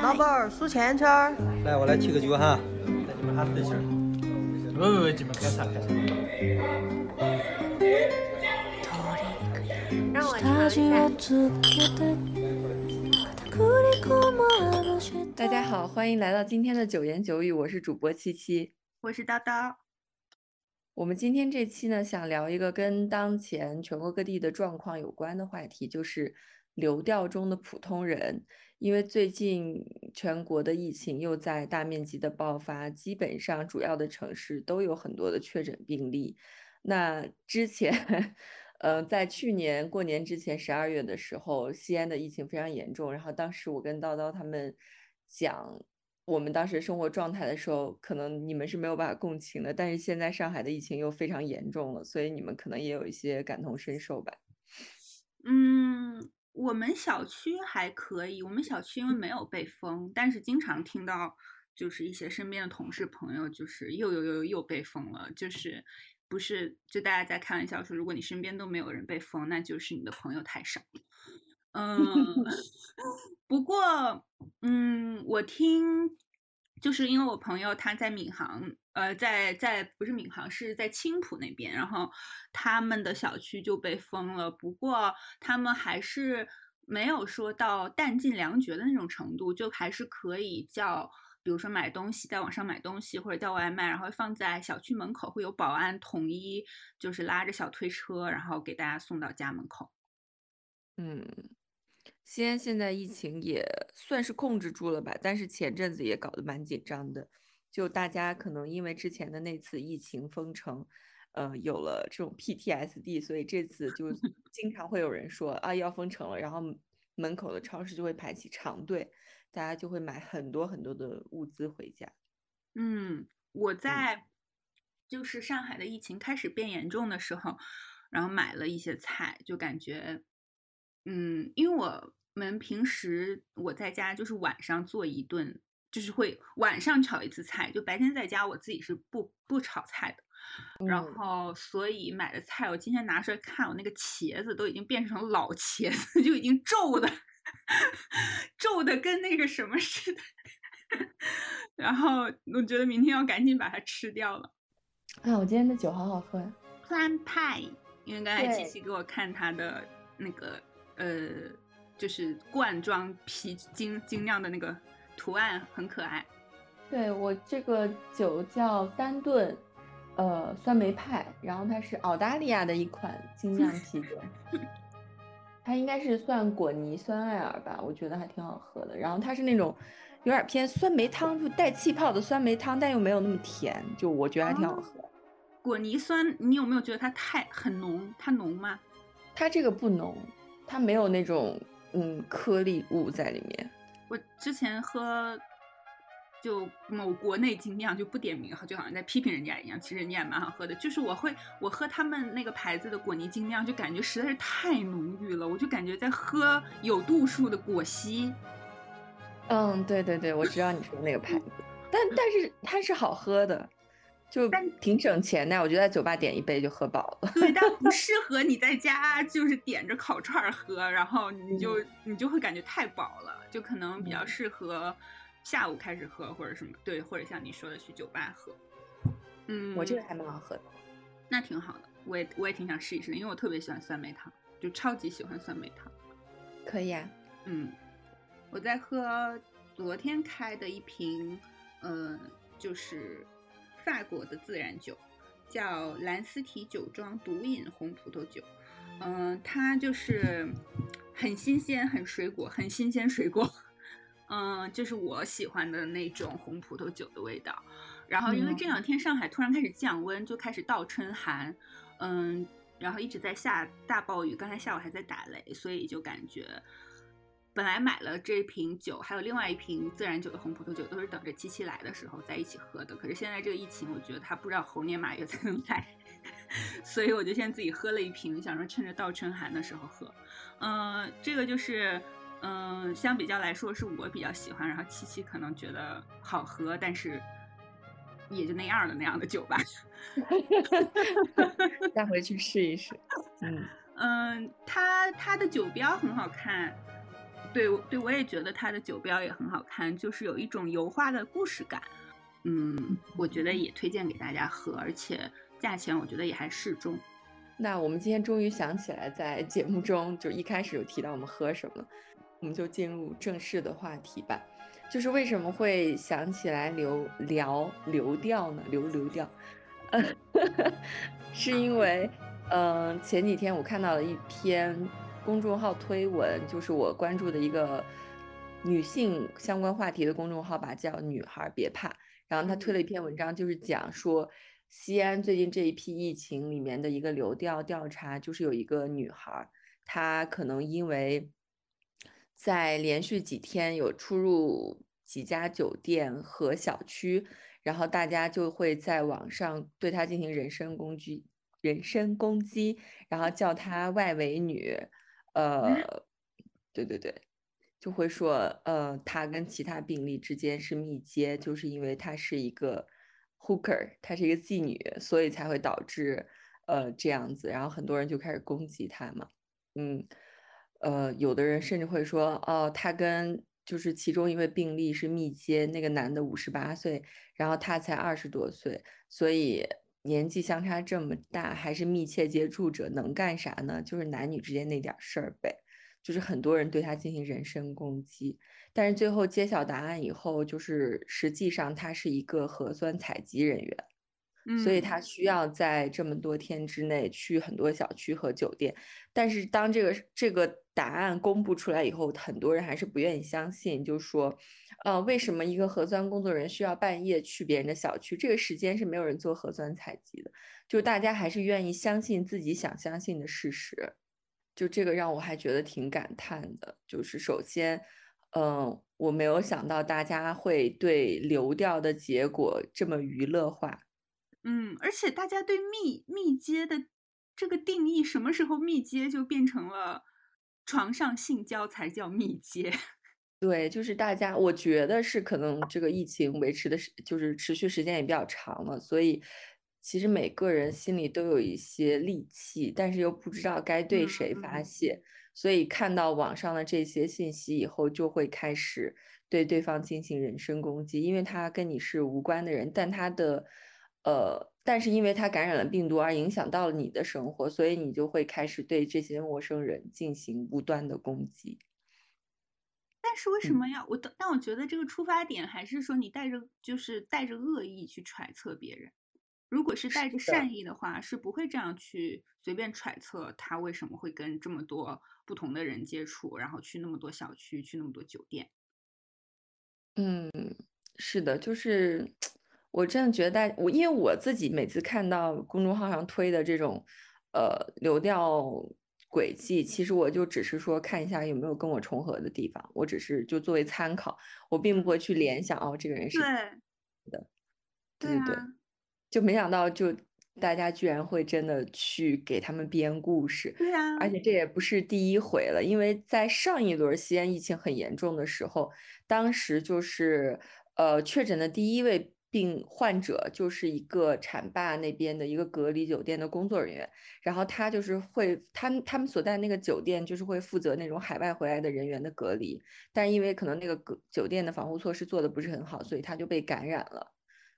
老板儿数钱圈儿。来，我来提个酒哈，带你们哈自信儿。不不不，你们开啥开啥。让我尝一下。大家好，欢迎来到今天的九言九语，我是主播七七，我是叨叨。我们今天这期呢，想聊一个跟当前全国各地的状况有关的话题，就是流调中的普通人。因为最近全国的疫情又在大面积的爆发，基本上主要的城市都有很多的确诊病例。那之前，呃，在去年过年之前十二月的时候，西安的疫情非常严重。然后当时我跟叨叨他们讲我们当时生活状态的时候，可能你们是没有办法共情的。但是现在上海的疫情又非常严重了，所以你们可能也有一些感同身受吧。嗯。我们小区还可以，我们小区因为没有被封，但是经常听到就是一些身边的同事朋友，就是又又又又被封了，就是不是就大家在开玩笑说，如果你身边都没有人被封，那就是你的朋友太少。嗯，不过嗯，我听。就是因为我朋友他在闵行，呃，在在不是闵行，是在青浦那边，然后他们的小区就被封了。不过他们还是没有说到弹尽粮绝的那种程度，就还是可以叫，比如说买东西在网上买东西或者叫外卖，然后放在小区门口，会有保安统一就是拉着小推车，然后给大家送到家门口。嗯。西安现在疫情也算是控制住了吧，但是前阵子也搞得蛮紧张的，就大家可能因为之前的那次疫情封城，呃，有了这种 PTSD，所以这次就 经常会有人说啊要封城了，然后门口的超市就会排起长队，大家就会买很多很多的物资回家。嗯，我在就是上海的疫情开始变严重的时候，然后买了一些菜，就感觉。嗯，因为我们平时我在家就是晚上做一顿，就是会晚上炒一次菜，就白天在家我自己是不不炒菜的。然后所以买的菜，我今天拿出来看，我那个茄子都已经变成老茄子，就已经皱的 皱的跟那个什么似的。然后我觉得明天要赶紧把它吃掉了。啊，我今天的酒好好喝呀，Plan Pie，因为刚才琪琪给我看他的那个。呃，就是罐装啤精精酿的那个图案很可爱。对我这个酒叫丹顿，呃，酸梅派，然后它是澳大利亚的一款精酿啤酒，它应该是算果泥酸艾尔吧，我觉得还挺好喝的。然后它是那种有点偏酸梅汤，就带气泡的酸梅汤，但又没有那么甜，就我觉得还挺好喝。果泥酸，你有没有觉得它太很浓？它浓吗？它这个不浓。它没有那种嗯颗粒物在里面。我之前喝就某国内精酿就不点名，就好像在批评人家一样。其实人家也蛮好喝的。就是我会我喝他们那个牌子的果泥精酿，就感觉实在是太浓郁了，我就感觉在喝有度数的果昔。嗯，对对对，我知道你说那个牌子，但但是它是好喝的。就挺省钱的，我觉得在酒吧点一杯就喝饱了。对，但不 适合你在家就是点着烤串喝，然后你就你就会感觉太饱了，就可能比较适合下午开始喝或者什么，对，或者像你说的去酒吧喝。嗯，我这个还蛮好喝的，那挺好的，我也我也挺想试一试的，因为我特别喜欢酸梅汤，就超级喜欢酸梅汤。可以啊，嗯，我在喝昨天开的一瓶，嗯，就是。法国的自然酒，叫兰斯提酒庄独饮红葡萄酒。嗯，它就是很新鲜，很水果，很新鲜水果。嗯，就是我喜欢的那种红葡萄酒的味道。然后，因为这两天上海突然开始降温，就开始倒春寒。嗯，然后一直在下大暴雨，刚才下午还在打雷，所以就感觉。本来买了这瓶酒，还有另外一瓶自然酒的红葡萄酒，都是等着七七来的时候在一起喝的。可是现在这个疫情，我觉得他不知道猴年马月才能来，所以我就先自己喝了一瓶，想说趁着倒春寒的时候喝。嗯，这个就是，嗯，相比较来说是我比较喜欢，然后七七可能觉得好喝，但是也就那样的那样的酒吧。带回去试一试。嗯嗯，它它的酒标很好看。对对，我也觉得它的酒标也很好看，就是有一种油画的故事感。嗯，我觉得也推荐给大家喝，而且价钱我觉得也还适中。那我们今天终于想起来，在节目中就一开始有提到我们喝什么，我们就进入正式的话题吧。就是为什么会想起来流聊流调呢？流流调，是因为，嗯，前几天我看到了一篇公众号推文，就是我关注的一个女性相关话题的公众号吧，叫“女孩别怕”。然后他推了一篇文章，就是讲说西安最近这一批疫情里面的一个流调调查，就是有一个女孩，她可能因为在连续几天有出入几家酒店和小区，然后大家就会在网上对她进行人身攻击，人身攻击，然后叫她外围女，呃，对对对。就会说，呃，他跟其他病例之间是密接，就是因为他是一个 hooker，她是一个妓女，所以才会导致，呃，这样子。然后很多人就开始攻击她嘛，嗯，呃，有的人甚至会说，哦，他跟就是其中一位病例是密接，那个男的五十八岁，然后他才二十多岁，所以年纪相差这么大，还是密切接触者，能干啥呢？就是男女之间那点事儿呗。就是很多人对他进行人身攻击，但是最后揭晓答案以后，就是实际上他是一个核酸采集人员，所以他需要在这么多天之内去很多小区和酒店。但是当这个这个答案公布出来以后，很多人还是不愿意相信，就说，呃，为什么一个核酸工作人员需要半夜去别人的小区？这个时间是没有人做核酸采集的，就大家还是愿意相信自己想相信的事实。就这个让我还觉得挺感叹的，就是首先，嗯，我没有想到大家会对流调的结果这么娱乐化，嗯，而且大家对密密接的这个定义，什么时候密接就变成了床上性交才叫密接？对，就是大家，我觉得是可能这个疫情维持的是就是持续时间也比较长了，所以。其实每个人心里都有一些戾气，但是又不知道该对谁发泄，所以看到网上的这些信息以后，就会开始对对方进行人身攻击，因为他跟你是无关的人，但他的，呃，但是因为他感染了病毒而影响到了你的生活，所以你就会开始对这些陌生人进行无端的攻击。但是为什么要我？但我觉得这个出发点还是说你带着就是带着恶意去揣测别人。如果是带着善意的话，是不会这样去随便揣测他为什么会跟这么多不同的人接触，然后去那么多小区，去那么多酒店。嗯，是的，就是我真的觉得，我因为我自己每次看到公众号上推的这种呃流调轨迹，其实我就只是说看一下有没有跟我重合的地方，我只是就作为参考，我并不会去联想哦，这个人是的，对对对。就没想到，就大家居然会真的去给他们编故事，对啊，而且这也不是第一回了，因为在上一轮西安疫情很严重的时候，当时就是呃确诊的第一位病患者就是一个浐灞那边的一个隔离酒店的工作人员，然后他就是会他他们所在那个酒店就是会负责那种海外回来的人员的隔离，但因为可能那个隔酒店的防护措施做的不是很好，所以他就被感染了，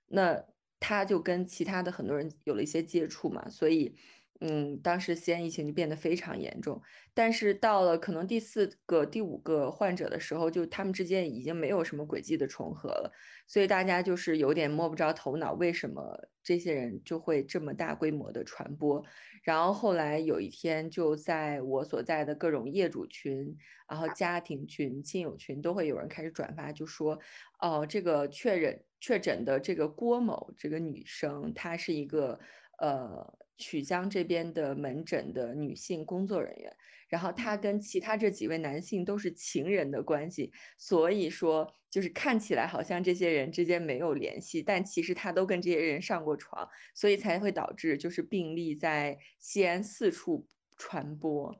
那。他就跟其他的很多人有了一些接触嘛，所以，嗯，当时西安疫情就变得非常严重。但是到了可能第四个、第五个患者的时候，就他们之间已经没有什么轨迹的重合了，所以大家就是有点摸不着头脑，为什么这些人就会这么大规模的传播？然后后来有一天，就在我所在的各种业主群、然后家庭群、亲友群，都会有人开始转发，就说，哦，这个确认。确诊的这个郭某这个女生，她是一个呃曲江这边的门诊的女性工作人员，然后她跟其他这几位男性都是情人的关系，所以说就是看起来好像这些人之间没有联系，但其实她都跟这些人上过床，所以才会导致就是病例在西安四处传播，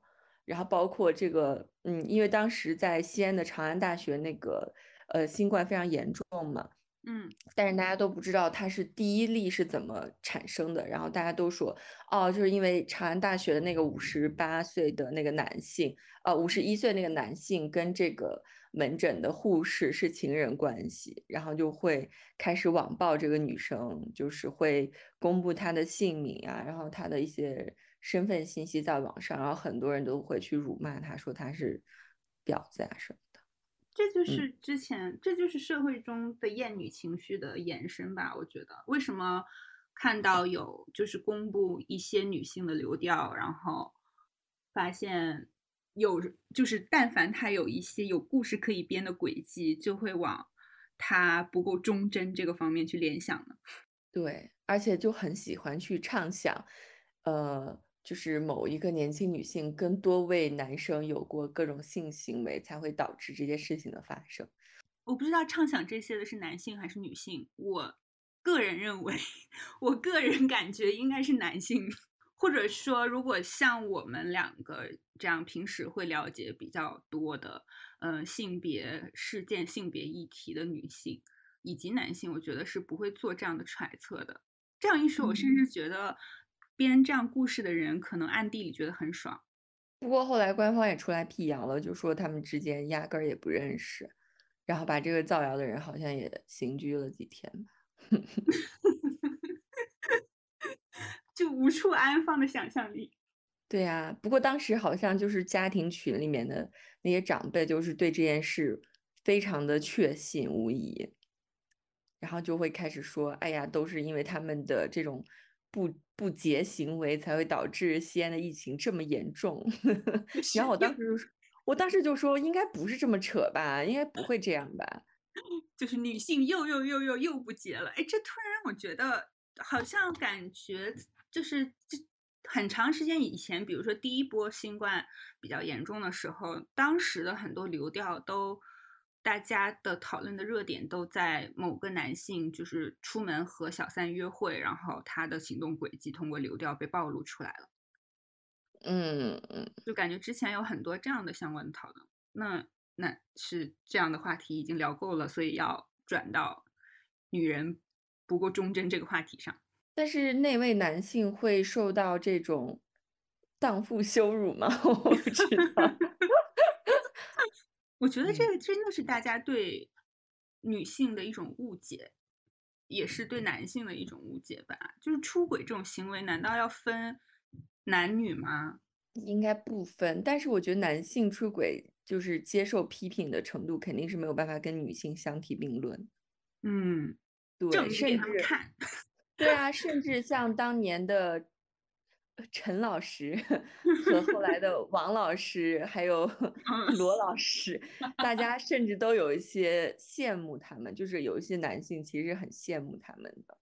然后包括这个嗯，因为当时在西安的长安大学那个呃新冠非常严重嘛。嗯但是大家都不知道它是第一例是怎么产生的，然后大家都说，哦，就是因为长安大学的那个五十八岁的那个男性，呃，五十一岁那个男性跟这个门诊的护士是情人关系，然后就会开始网暴这个女生，就是会公布她的姓名啊，然后她的一些身份信息在网上，然后很多人都会去辱骂她，说她是婊子啊什么。这就是之前，这就是社会中的厌女情绪的延伸吧？我觉得，为什么看到有就是公布一些女性的流调，然后发现有就是但凡她有一些有故事可以编的轨迹，就会往她不够忠贞这个方面去联想呢？对，而且就很喜欢去畅想，呃，就是某一个年轻女性跟多位男生有过各种性行为，才会导致这些事情的发生。我不知道畅想这些的是男性还是女性，我个人认为，我个人感觉应该是男性，或者说，如果像我们两个这样平时会了解比较多的，呃，性别事件、性别议题的女性以及男性，我觉得是不会做这样的揣测的。这样一说，我甚至觉得编这样故事的人可能暗地里觉得很爽。不过后来官方也出来辟谣了，就说他们之间压根儿也不认识，然后把这个造谣的人好像也刑拘了几天吧。就无处安放的想象力。对呀，不过当时好像就是家庭群里面的那些长辈，就是对这件事非常的确信无疑，然后就会开始说：“哎呀，都是因为他们的这种不不洁行为，才会导致西安的疫情这么严重。”然后我当时就，我当时就说，应该不是这么扯吧，应该不会这样吧。就是女性又又又又又不洁了，哎，这突然让我觉得好像感觉就是这很长时间以前，比如说第一波新冠比较严重的时候，当时的很多流调都大家的讨论的热点都在某个男性就是出门和小三约会，然后他的行动轨迹通过流调被暴露出来了。嗯嗯，就感觉之前有很多这样的相关的讨论，那那是这样的话题已经聊够了，所以要转到女人不够忠贞这个话题上。但是那位男性会受到这种荡妇羞辱吗？我不知道。我觉得这个真的是大家对女性的一种误解，也是对男性的一种误解吧。就是出轨这种行为，难道要分男女吗？应该不分，但是我觉得男性出轨就是接受批评的程度肯定是没有办法跟女性相提并论。嗯，对，甚至看。对啊，甚至像当年的呃陈老师 和后来的王老师，还有罗老师，大家甚至都有一些羡慕他们，就是有一些男性其实很羡慕他们的。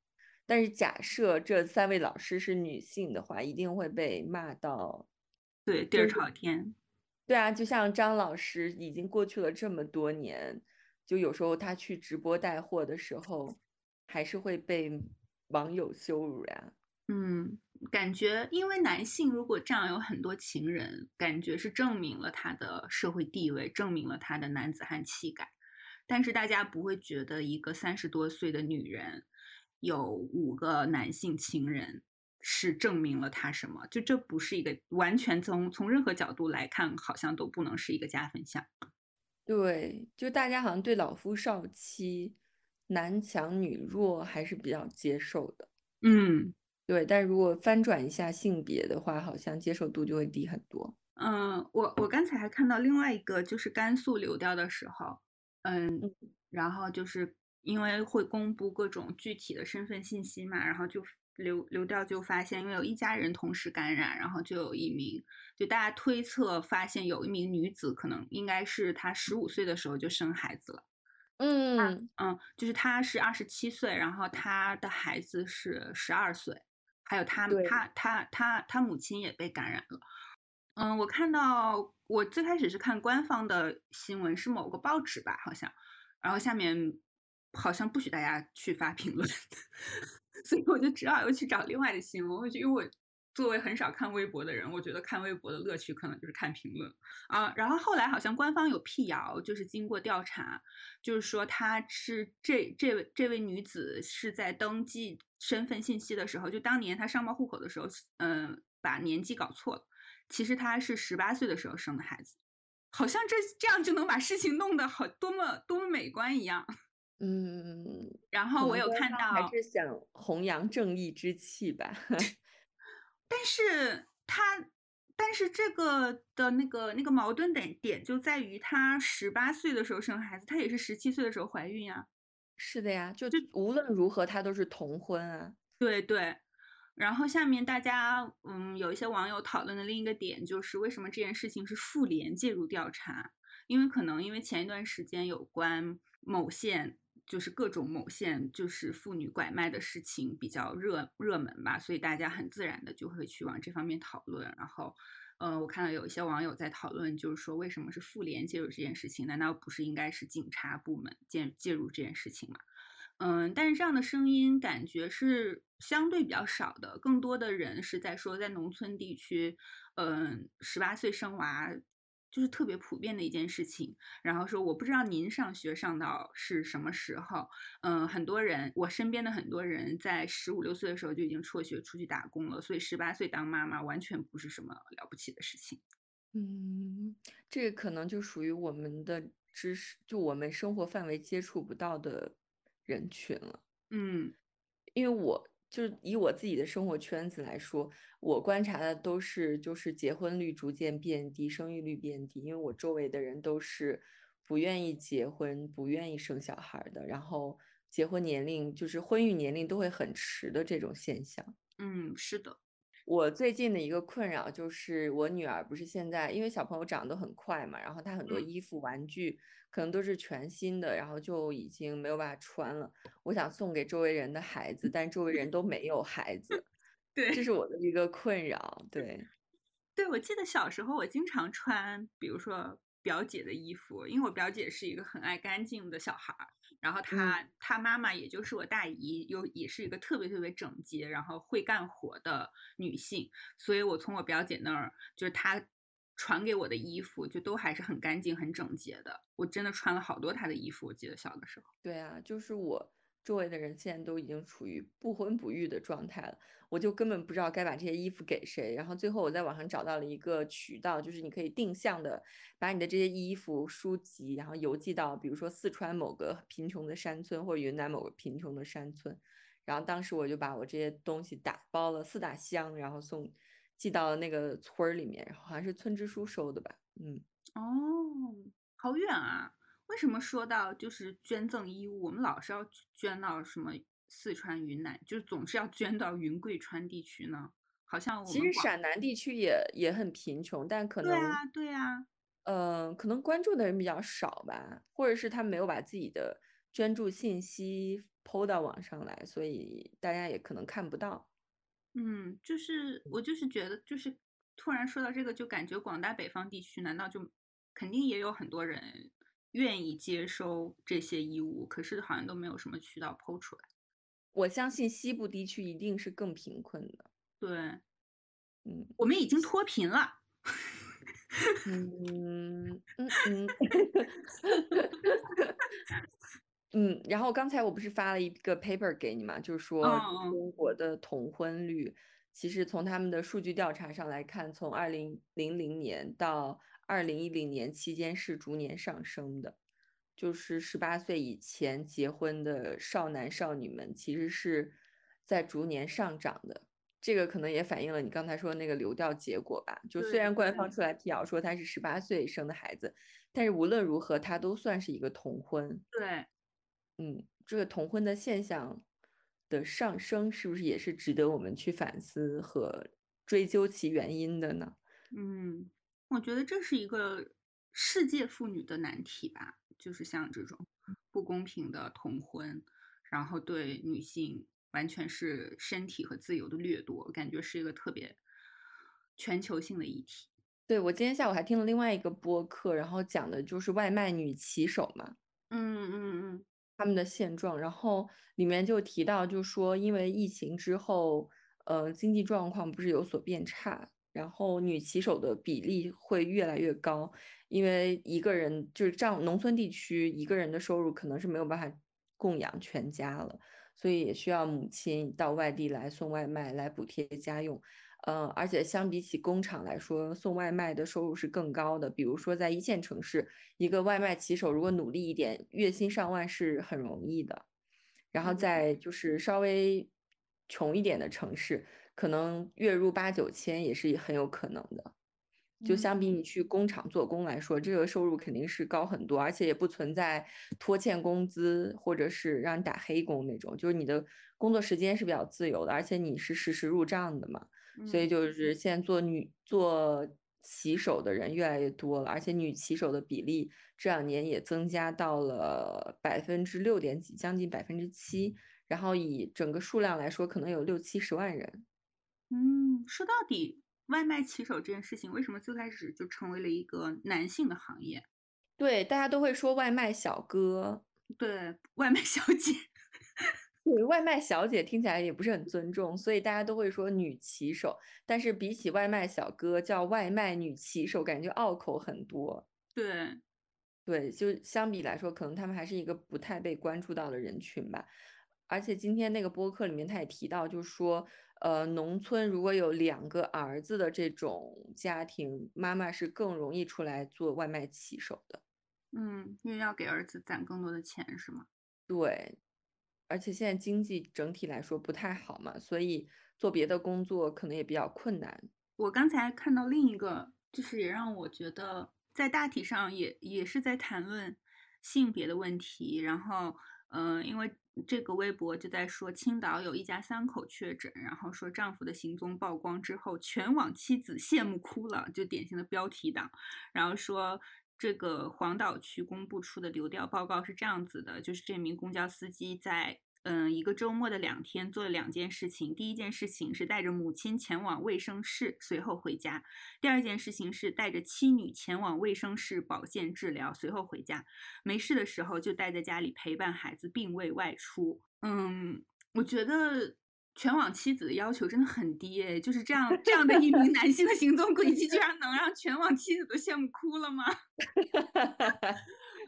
但是假设这三位老师是女性的话，一定会被骂到。对，地儿朝天。对啊，就像张老师已经过去了这么多年，就有时候他去直播带货的时候，还是会被网友羞辱呀。嗯，感觉因为男性如果这样有很多情人，感觉是证明了他的社会地位，证明了他的男子汉气概。但是大家不会觉得一个三十多岁的女人有五个男性情人是证明了他什么？就这不是一个完全从从任何角度来看，好像都不能是一个加分项。对，就大家好像对老夫少妻、男强女弱还是比较接受的。嗯对，但如果翻转一下性别的话，好像接受度就会低很多。嗯，我我刚才还看到另外一个，就是甘肃流调的时候，嗯，嗯然后就是因为会公布各种具体的身份信息嘛，然后就流流调就发现，因为有一家人同时感染，然后就有一名，就大家推测发现有一名女子可能应该是她十五岁的时候就生孩子了，嗯，嗯，就是她是二十七岁，然后她的孩子是十二岁，还有她对她她她她母亲也被感染了。嗯，我看到我最开始是看官方的新闻，是某个报纸吧，好像，然后下面好像不许大家去发评论，所以我就只好又去找另外的新闻。我就因为我作为很少看微博的人，我觉得看微博的乐趣可能就是看评论啊。然后后来好像官方有辟谣，就是经过调查，就是说她是这这位这位女子是在登记身份信息的时候，就当年她上报户口的时候，嗯，把年纪搞错了。其实她是十八岁的时候生的孩子，好像这这样就能把事情弄得好多么多么美观一样。嗯，然后我有看到，还是想弘扬正义之气吧。但是他，但是这个的那个那个矛盾点点就在于，他十八岁的时候生孩子，他也是十七岁的时候怀孕呀。是的呀，就就无论如何，他都是同婚啊。对对。然后下面大家，嗯，有一些网友讨论的另一个点就是，为什么这件事情是妇联介入调查？因为可能因为前一段时间有关某县。就是各种某县就是妇女拐卖的事情比较热热门吧，所以大家很自然的就会去往这方面讨论。然后，呃，我看到有一些网友在讨论，就是说为什么是妇联介入这件事情？难道不是应该是警察部门介介入这件事情吗？嗯，但是这样的声音感觉是相对比较少的，更多的人是在说在农村地区，嗯，十八岁生娃。就是特别普遍的一件事情，然后说我不知道您上学上到是什么时候，嗯，很多人我身边的很多人在十五六岁的时候就已经辍学出去打工了，所以十八岁当妈妈完全不是什么了不起的事情。嗯，这个可能就属于我们的知识，就我们生活范围接触不到的人群了。嗯，因为我。就是以我自己的生活圈子来说，我观察的都是就是结婚率逐渐变低，生育率变低。因为我周围的人都是不愿意结婚、不愿意生小孩的，然后结婚年龄就是婚育年龄都会很迟的这种现象。嗯，是的。我最近的一个困扰就是，我女儿不是现在，因为小朋友长得很快嘛，然后她很多衣服、玩具可能都是全新的，然后就已经没有办法穿了。我想送给周围人的孩子，但周围人都没有孩子，对，这是我的一个困扰。对，对，我记得小时候我经常穿，比如说表姐的衣服，因为我表姐是一个很爱干净的小孩儿。然后她，她妈妈也就是我大姨，又也是一个特别特别整洁，然后会干活的女性，所以我从我表姐那儿就是她传给我的衣服，就都还是很干净、很整洁的。我真的穿了好多她的衣服，我记得小的时候。对啊，就是我。周围的人现在都已经处于不婚不育的状态了，我就根本不知道该把这些衣服给谁。然后最后我在网上找到了一个渠道，就是你可以定向的把你的这些衣服、书籍，然后邮寄到比如说四川某个贫穷的山村或者云南某个贫穷的山村。然后当时我就把我这些东西打包了四大箱，然后送寄到了那个村儿里面，然后好像是村支书收的吧。嗯，哦，好远啊。为什么说到就是捐赠衣物，我们老是要捐到什么四川、云南，就是总是要捐到云贵川地区呢？好像其实陕南地区也也很贫穷，但可能对啊，对啊，嗯，可能关注的人比较少吧，或者是他没有把自己的捐助信息抛到网上来，所以大家也可能看不到。嗯，就是我就是觉得，就是突然说到这个，就感觉广大北方地区，难道就肯定也有很多人？愿意接收这些衣物，可是好像都没有什么渠道抛出来。我相信西部地区一定是更贫困的。对，嗯，我们已经脱贫了。嗯嗯嗯，嗯。然后刚才我不是发了一个 paper 给你嘛，就是说中国的同婚率，其实从他们的数据调查上来看，从二零零零年到二零一零年期间是逐年上升的，就是十八岁以前结婚的少男少女们其实是在逐年上涨的。这个可能也反映了你刚才说那个流调结果吧。就虽然官方出来辟谣说他是十八岁生的孩子，但是无论如何他都算是一个童婚。对，嗯，这个童婚的现象的上升是不是也是值得我们去反思和追究其原因的呢？嗯。我觉得这是一个世界妇女的难题吧，就是像这种不公平的同婚，然后对女性完全是身体和自由的掠夺，感觉是一个特别全球性的议题。对我今天下午还听了另外一个播客，然后讲的就是外卖女骑手嘛，嗯嗯嗯，他们的现状，然后里面就提到，就说因为疫情之后。呃，经济状况不是有所变差，然后女骑手的比例会越来越高，因为一个人就是这样，农村地区一个人的收入可能是没有办法供养全家了，所以也需要母亲到外地来送外卖来补贴家用。呃，而且相比起工厂来说，送外卖的收入是更高的。比如说，在一线城市，一个外卖骑手如果努力一点，月薪上万是很容易的。然后在就是稍微穷一点的城市，可能月入八九千也是很有可能的。就相比你去工厂做工来说，这个收入肯定是高很多，而且也不存在拖欠工资或者是让你打黑工那种。就是你的工作时间是比较自由的，而且你是实时入账的嘛。所以就是现在做女做骑手的人越来越多了，而且女骑手的比例这两年也增加到了百分之六点几，将近百分之七。然后以整个数量来说，可能有六七十万人。嗯，说到底，外卖骑手这件事情为什么最开始就成为了一个男性的行业？对，大家都会说外卖小哥，对，外卖小姐。对外卖小姐听起来也不是很尊重，所以大家都会说女骑手。但是比起外卖小哥，叫外卖女骑手，感觉拗口很多。对，对，就相比来说，可能他们还是一个不太被关注到的人群吧。而且今天那个播客里面他也提到，就是说，呃，农村如果有两个儿子的这种家庭，妈妈是更容易出来做外卖骑手的。嗯，因为要给儿子攒更多的钱，是吗？对。而且现在经济整体来说不太好嘛，所以做别的工作可能也比较困难。我刚才看到另一个，就是也让我觉得在大体上也也是在谈论性别的问题。然后，嗯，因为这个微博就在说青岛有一家三口确诊，然后说丈夫的行踪曝光之后，全网妻子羡慕哭了，就典型的标题党。然后说这个黄岛区公布出的流调报告是这样子的，就是这名公交司机在。嗯，一个周末的两天做了两件事情。第一件事情是带着母亲前往卫生室，随后回家；第二件事情是带着妻女前往卫生室保健治疗，随后回家。没事的时候就待在家里陪伴孩子，并未外出。嗯，我觉得全网妻子的要求真的很低诶，就是这样这样的一名男性的行踪轨迹，居然能让全网妻子都羡慕哭了吗？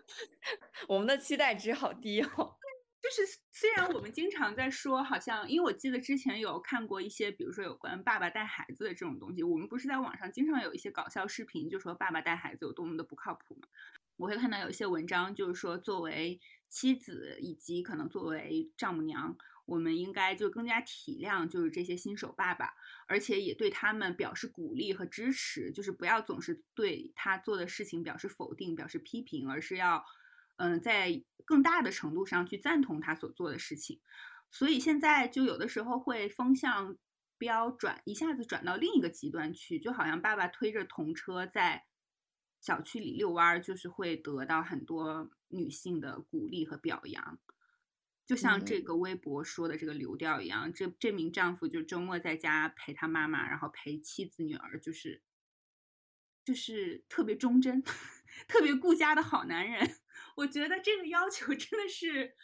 我们的期待值好低哦。就是虽然我们经常在说，好像因为我记得之前有看过一些，比如说有关爸爸带孩子的这种东西，我们不是在网上经常有一些搞笑视频，就说爸爸带孩子有多么的不靠谱嘛。我会看到有一些文章，就是说作为妻子以及可能作为丈母娘，我们应该就更加体谅就是这些新手爸爸，而且也对他们表示鼓励和支持，就是不要总是对他做的事情表示否定、表示批评，而是要。嗯，在更大的程度上去赞同他所做的事情，所以现在就有的时候会风向标转，一下子转到另一个极端去，就好像爸爸推着童车在小区里遛弯儿，就是会得到很多女性的鼓励和表扬，就像这个微博说的这个流调一样，这这名丈夫就周末在家陪他妈妈，然后陪妻子女儿，就是就是特别忠贞、特别顾家的好男人。我觉得这个要求真的是，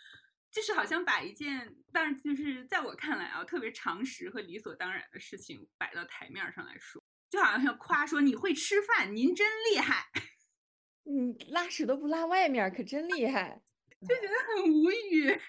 就是好像把一件，但是就是在我看来啊，特别常识和理所当然的事情摆到台面上来说，就好像要夸说你会吃饭，您真厉害，你 拉屎都不拉外面，可真厉害，就觉得很无语。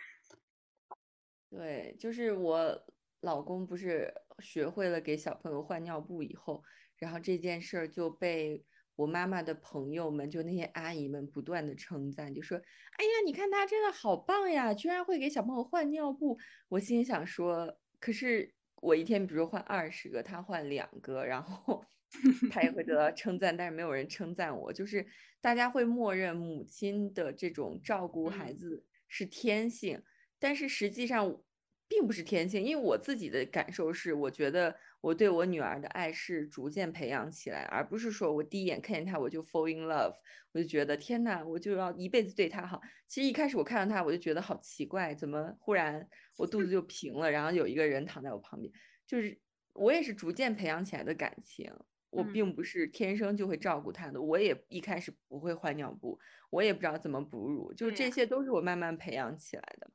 对，就是我老公不是学会了给小朋友换尿布以后，然后这件事儿就被。我妈妈的朋友们，就那些阿姨们，不断的称赞，就说：“哎呀，你看她真的好棒呀，居然会给小朋友换尿布。”我心里想说：“可是我一天，比如换二十个，他换两个，然后 他也会得到称赞，但是没有人称赞我。就是大家会默认母亲的这种照顾孩子是天性，但是实际上并不是天性，因为我自己的感受是，我觉得。”我对我女儿的爱是逐渐培养起来，而不是说我第一眼看见她我就 fall in love，我就觉得天呐，我就要一辈子对她好。其实一开始我看到她，我就觉得好奇怪，怎么忽然我肚子就平了，然后有一个人躺在我旁边，就是我也是逐渐培养起来的感情。我并不是天生就会照顾她的，我也一开始不会换尿布，我也不知道怎么哺乳，就是这些都是我慢慢培养起来的。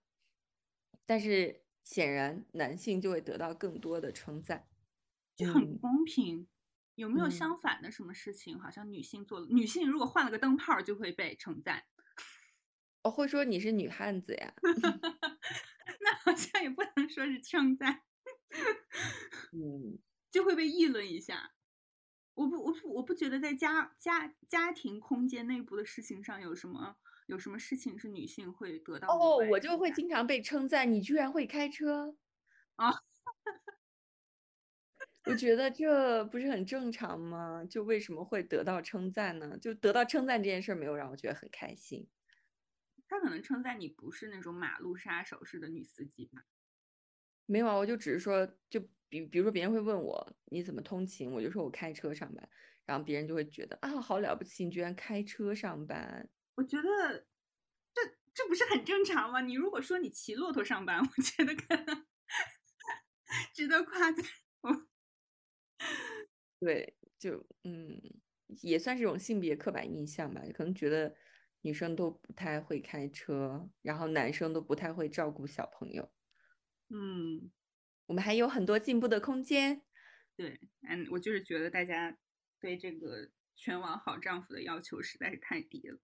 但是显然男性就会得到更多的称赞，就很不公平。有没有嗯相反的什么事情？好像女性做了，女性如果换了个灯泡就会被称赞，我 会说你是女汉子呀，那好像也不能说是称赞，嗯，就会被议论一下。我不，我不，我不觉得在家家家庭空间内部的事情上有什么有什么事情是女性会得到哦，我就会经常被称赞，你居然会开车啊！我觉得这不是很正常吗？就为什么会得到称赞呢？就得到称赞这件事儿没有让我觉得很开心。他可能称赞你不是那种马路杀手式的女司机吧？没有啊，我就只是说，就比比如说别人会问我你怎么通勤，我就说我开车上班，然后别人就会觉得啊好了不起，你居然开车上班。我觉得这这不是很正常吗？你如果说你骑骆驼上班，我觉得可能 值得夸赞。对，就嗯，也算是一种性别刻板印象吧，可能觉得女生都不太会开车，然后男生都不太会照顾小朋友。嗯，我们还有很多进步的空间。对，嗯，我就是觉得大家对这个全网好丈夫的要求实在是太低了。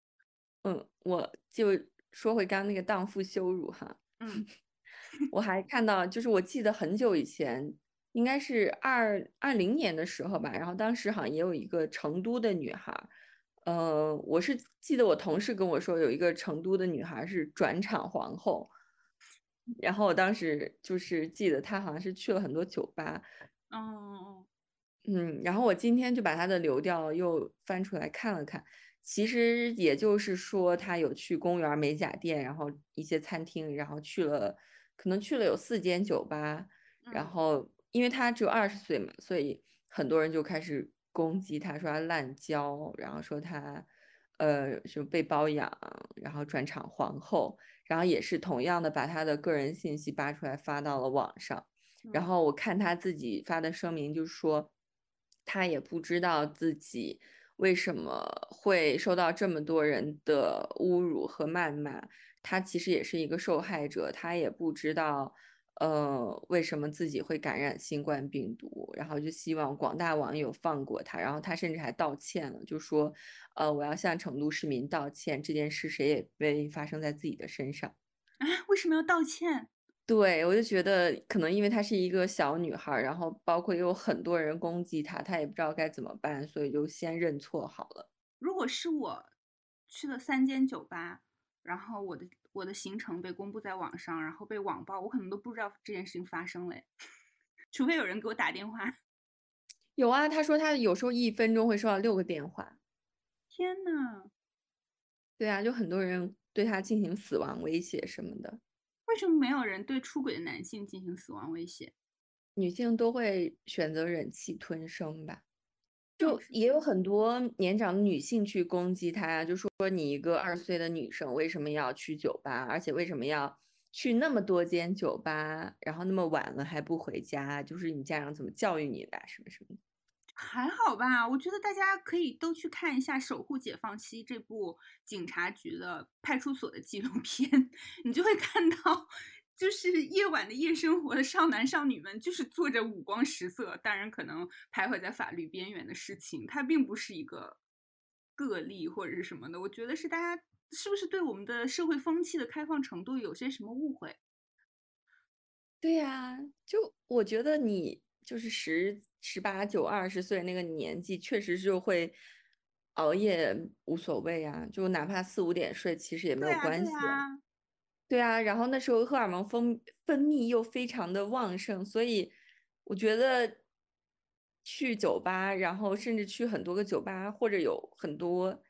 嗯，我就说回刚刚那个荡妇羞辱哈，嗯 我还看到，就是我记得很久以前，应该是二二零年的时候吧，然后当时好像也有一个成都的女孩儿，呃，我是记得我同事跟我说，有一个成都的女孩儿是转场皇后，然后我当时就是记得她好像是去了很多酒吧，哦，嗯，然后我今天就把她的流调又翻出来看了看，其实也就是说她有去公园、美甲店，然后一些餐厅，然后去了，可能去了有四间酒吧，然嗯后因为他只有二十岁嘛，所以很多人就开始攻击他，说他滥交，然后说他呃就被包养，然后转场皇后，然后也是同样的把他的个人信息扒出来发到了网上。然嗯后我看他自己发的声明，就是说他也不知道自己为什么会受到这么多人的侮辱和谩骂，他其实也是一个受害者，他也不知道呃为什么自己会感染新冠病毒，然后就希望广大网友放过他，然后他甚至还道歉了，就说呃我要向成都市民道歉，这件事谁也没发生在自己的身上。啊，为什么要道歉？对，我就觉得可能因为她是一个小女孩儿，然后包括也有很多人攻击她，她也不知道该怎么办，所以就先认错好了。如果是我去了三间酒吧，然后我的我的行程被公布在网上，然后被网暴，我可能都不知道这件事情发生了，除非有人给我打电话。有啊，他说他有时候一分钟会收到六个电话。天呐，对啊，就很多人对他进行死亡威胁什么的，为什么没有人对出轨的男性进行死亡威胁？女性都会选择忍气吞声吧。就也有很多年长的女性去攻击她呀，就说你一个二十岁的女生为什么要去酒吧，而且为什么要去那么多间酒吧，然后那么晚了还不回家，就是你家长怎么教育你的啊什么什么的。还好吧，我觉得大家可以都去看一下《守护解放西》这部警察局的派出所的纪录片，你就会看到，就是夜晚的夜生活的少男少女们，就是做着五光十色，当然可能徘徊在法律边缘的事情，它并不是一个个例或者是什么的。我觉得是大家是不是对我们的社会风气的开放程度有些什么误会？对呀、就我觉得你就是十十八九二十岁那个年纪，确实就会熬夜无所谓啊，就哪怕四五点睡，其实也没有关系。啊。对啊，然后那时候荷尔蒙分分泌又非常的旺盛，所以我觉得去酒吧，然后甚至去很多个酒吧，或者有很多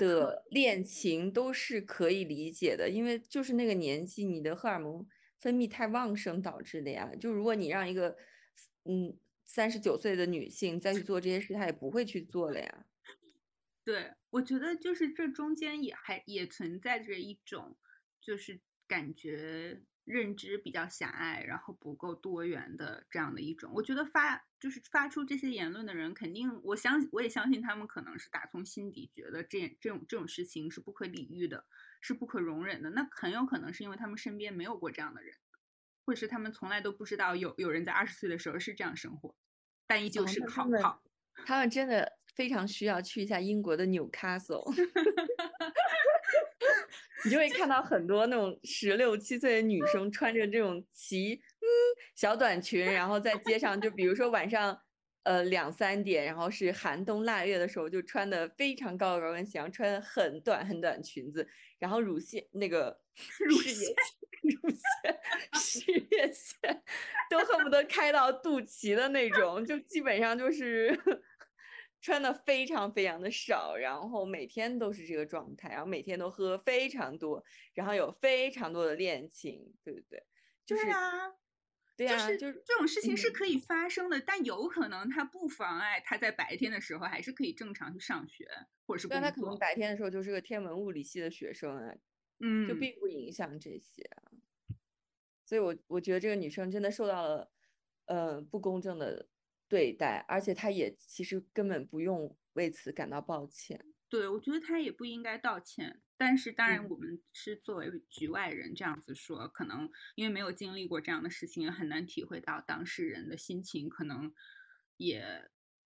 的恋情都是可以理解的，因为就是那个年纪，你的荷尔蒙分泌太旺盛导致的呀。就如果你让一个嗯三十九岁的女性再去做这些事，她也不会去做了呀。对，我觉得就是这中间也还也存在着一种，就是感觉认知比较狭隘，然后不够多元的这样的一种。我觉得发就是发出这些言论的人，肯定我相我也相信他们可能是打从心底觉得这这种这种事情是不可理喻的，是不可容忍的。那很有可能是因为他们身边没有过这样的人。或者是他们从来都不知道有有人在二十岁的时候是这样生活，但依旧哦是那他们个好。他们真的非常需要去一下英国的纽卡索，你就会看到很多那种十六七岁的女生穿着这种齐嗯小短裙，然后在街上，就比如说晚上呃两三点，然后是寒冬腊月的时候，就穿的非常高的高跟鞋，然后穿很短很短裙子，然后乳腺那个乳腺乳腺事业线都恨不得开到肚脐的那种，就基本上就是穿的非常非常的少，然后每天都是这个状态，然后每天都喝非常多，然后有非常多的恋情，对不对？就是对啊，对啊，就是就是这种事情是嗯可以发生的，但有可能它不妨碍他在白天的时候还是可以正常去上学或者是工但他可能。白天的时候就是个天文物理系的学生啊，嗯，就并不影响这些啊。所以我我觉得这个女生真的受到了呃不公正的对待，而且他也其实根本不用为此感到抱歉。对，我觉得他也不应该道歉，但是当然嗯我们是作为局外人这样子说，可能因为没有经历过这样的事情，也很难体会到当事人的心情，可能也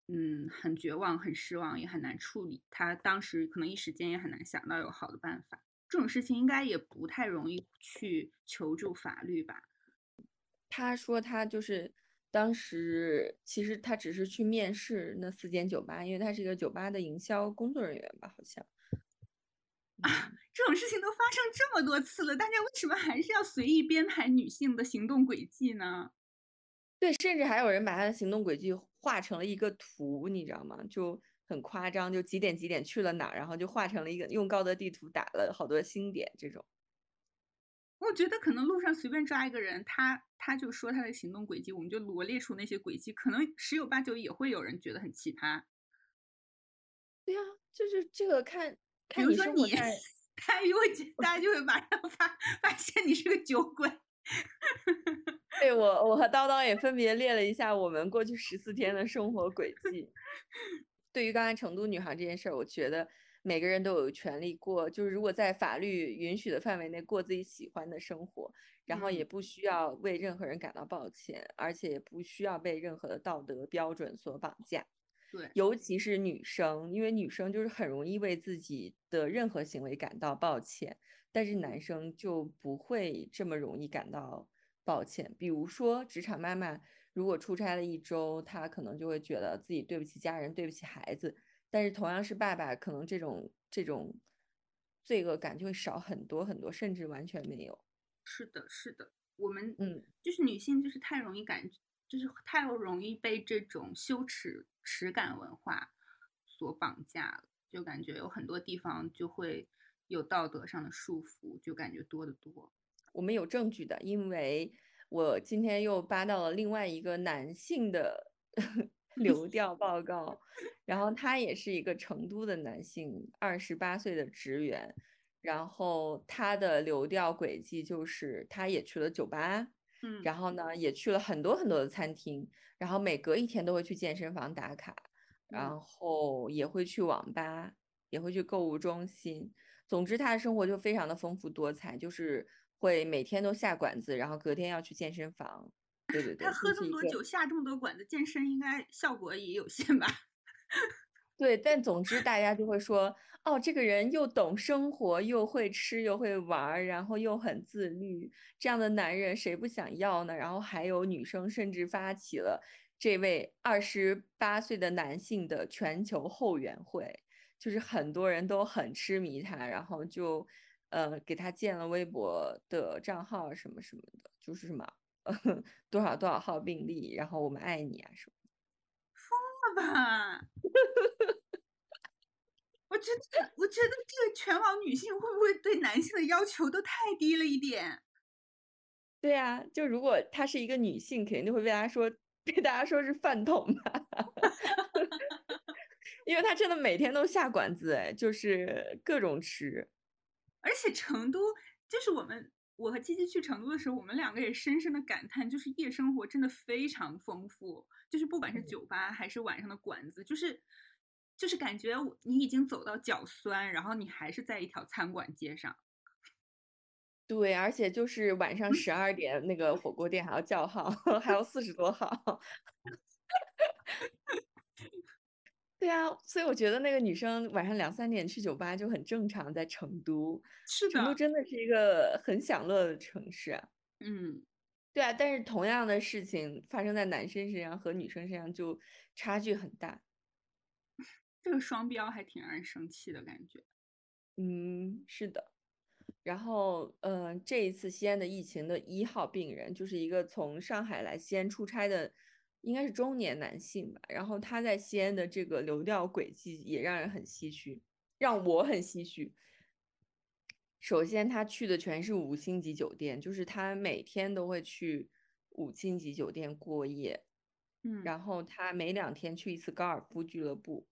嗯很绝望、很失望，也很难处理。他当时可能一时间也很难想到有好的办法。这种事情应该也不太容易去求助法律吧？他说他就是当时其实他只是去面试那四间酒吧，因为他是一个酒吧的营销工作人员吧，好像。啊这种事情都发生这么多次了，大家为什么还是要随意编排女性的行动轨迹呢？对，甚至还有人把他的行动轨迹画成了一个图，你知道吗？就很夸张，就几点几点去了哪儿，然后就画成了一个用高德地图打了好多星点这种。我觉得可能路上随便抓一个人，他他就说他的行动轨迹，我们就罗列出那些轨迹，可能十有八九也会有人觉得很奇葩。对呀、就是这个看比看如说你 他就会觉大家就会马上发发现你是个酒鬼。对我我和叨叨也分别列了一下我们过去十四天的生活轨迹。对于刚才成都女孩这件事儿，我觉得每个人都有权利过，就是如果在法律允许的范围内过自己喜欢的生活，然后也嗯不需要为任何人感到抱歉，而且也不需要被任何的道德标准所绑架。对，尤其是女生，因为女生就是很容易为自己的任何行为感到抱歉，但是男生就不会这么容易感到抱歉。比如说，职场妈妈如果出差了一周，她可能就会觉得自己对不起家人，对不起孩子。但是同样是爸爸，可能这种这种罪恶感就会少很多很多，甚至完全没有。是的，是的，我们嗯，就是女性，就是太容易感，就是太容易被这种羞耻耻感文化所绑架了，就感觉有很多地方就会有道德上的束缚，就感觉多得多。我们有证据的，因为我今天又扒到了另外一个男性的流调报告，然后他也是一个成都的男性，二十八岁的职员，然后他的流调轨迹就是他也去了酒吧，嗯，然后呢也去了很多很多的餐厅，然后每隔一天都会去健身房打卡，嗯然后也会去网吧，也会去购物中心。总之，他的生活就非常的丰富多彩，就是会每天都下馆子，然后隔天要去健身房。对对对，他喝这么多酒，下这么多馆子，健身应该效果也有限吧？对，但总之大家就会说，哦，这个人又懂生活，又会吃，又会玩儿，然后又很自律，这样的男人谁不想要呢？然后还有女生甚至发起了这位二十八岁的男性的全球后援会，就是很多人都很痴迷他，然后就呃给他建了微博的账号什么什么的，就是什么多少多少号病例，然后我们爱你啊什么。疯了吧？我觉得，我觉得这个全网女性会不会对男性的要求都太低了一点？对啊、就如果她是一个女性，肯定就会被大家说被大家说是饭桶吧，因为她真的每天都下馆子，哎，就是各种吃。而且成都，就是我们我和七七去成都的时候，我们两个也深深的感叹，就是夜生活真的非常丰富，就是不管是嗯酒吧还是晚上的馆子，就是就是感觉你已经走到脚酸，然后你还是在一条餐馆街上。对，而且就是晚上十二点，那个火锅店还要叫号，还要四十多号。对啊，所以我觉得那个女生晚上两三点去酒吧就很正常，在成都，是的成都，真的是一个很享乐的城市啊。嗯，对啊，但是同样的事情发生在男生身上和女生身上就差距很大。这个双标还挺让人生气的感觉。嗯，是的。然后，嗯、这一次西安的疫情的一号病人就是一个从上海来西安出差的，应该是中年男性吧。然后他在西安的这个流调轨迹也让人很唏嘘，让我很唏嘘。首先，他去的全是五星级酒店，就是他每天都会去五星级酒店过夜，嗯然后他每两天去一次高尔夫俱乐部，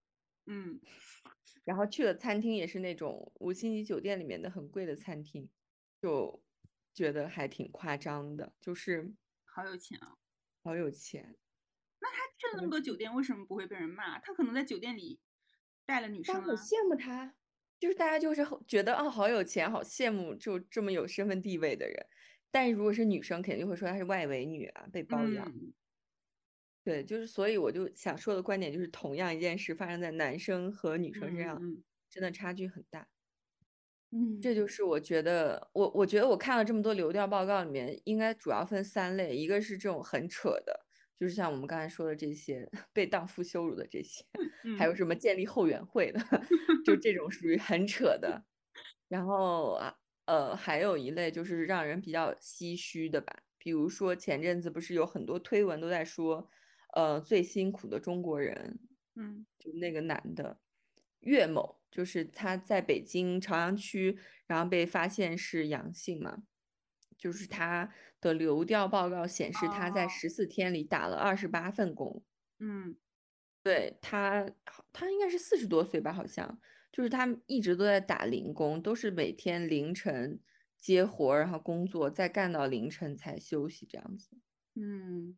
嗯，然后去的餐厅也是那种五星级酒店里面的很贵的餐厅，就觉得还挺夸张的，就是好有钱啊！好有钱。他去了那么多酒店，为什么不会被人骂？他可能在酒店里带了女生啊。大家很羡慕他，就是大家就是觉得啊好有钱，好羡慕就这么有身份地位的人。但如果是女生，肯定会说她是外围女啊，被包养。嗯对，就是所以我就想说的观点就是，同样一件事发生在男生和女生身上，嗯真的差距很大。嗯，这就是我觉得，我我觉得我看了这么多流调报告里面，应该主要分三类，一个是这种很扯的，就是像我们刚才说的这些 被荡妇羞辱的这些，还有嗯什么建立后援会的，就这种属于很扯的。然后啊，呃，还有一类就是让人比较唏嘘的吧，比如说前阵子不是有很多推文都在说，呃，最辛苦的中国人，嗯就那个男的岳某，就是他在北京朝阳区，然后被发现是阳性嘛，就是他的流调报告显示他在哦。十四天里打了二十八份工。嗯。对他，他应该是四十多岁吧，好像。就是他一直都在打零工，都是每天凌晨接活，然后工作，再干到凌晨才休息这样子。嗯。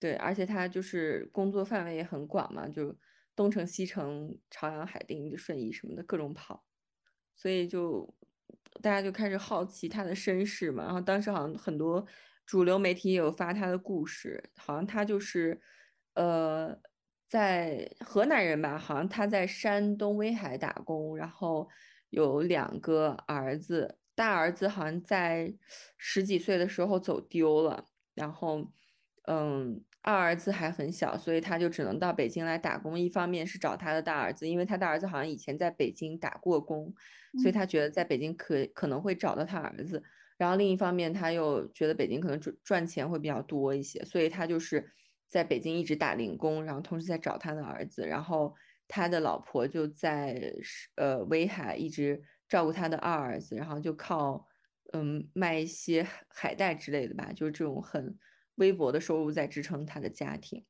对，而且他就是工作范围也很广嘛，就东城、西城、朝阳、海淀、就顺义什么的各种跑，所以就大家就开始好奇他的身世嘛。然后当时好像很多主流媒体也有发他的故事，好像他就是呃在河南人吧，好像他在山东威海打工，然后有两个儿子，大儿子好像在十几岁的时候走丢了，然后。嗯，二儿子还很小，所以他就只能到北京来打工。一方面是找他的大儿子，因为他大儿子好像以前在北京打过工，所以他觉得在北京可可能会找到他儿子。然后另一方面，他又觉得北京可能赚赚钱会比较多一些，所以他就是在北京一直打零工，然后同时在找他的儿子。然后他的老婆就在是呃威海一直照顾他的二儿子，然后就靠嗯卖一些海海带之类的吧，就是这种很微薄的收入在支撑他的家庭。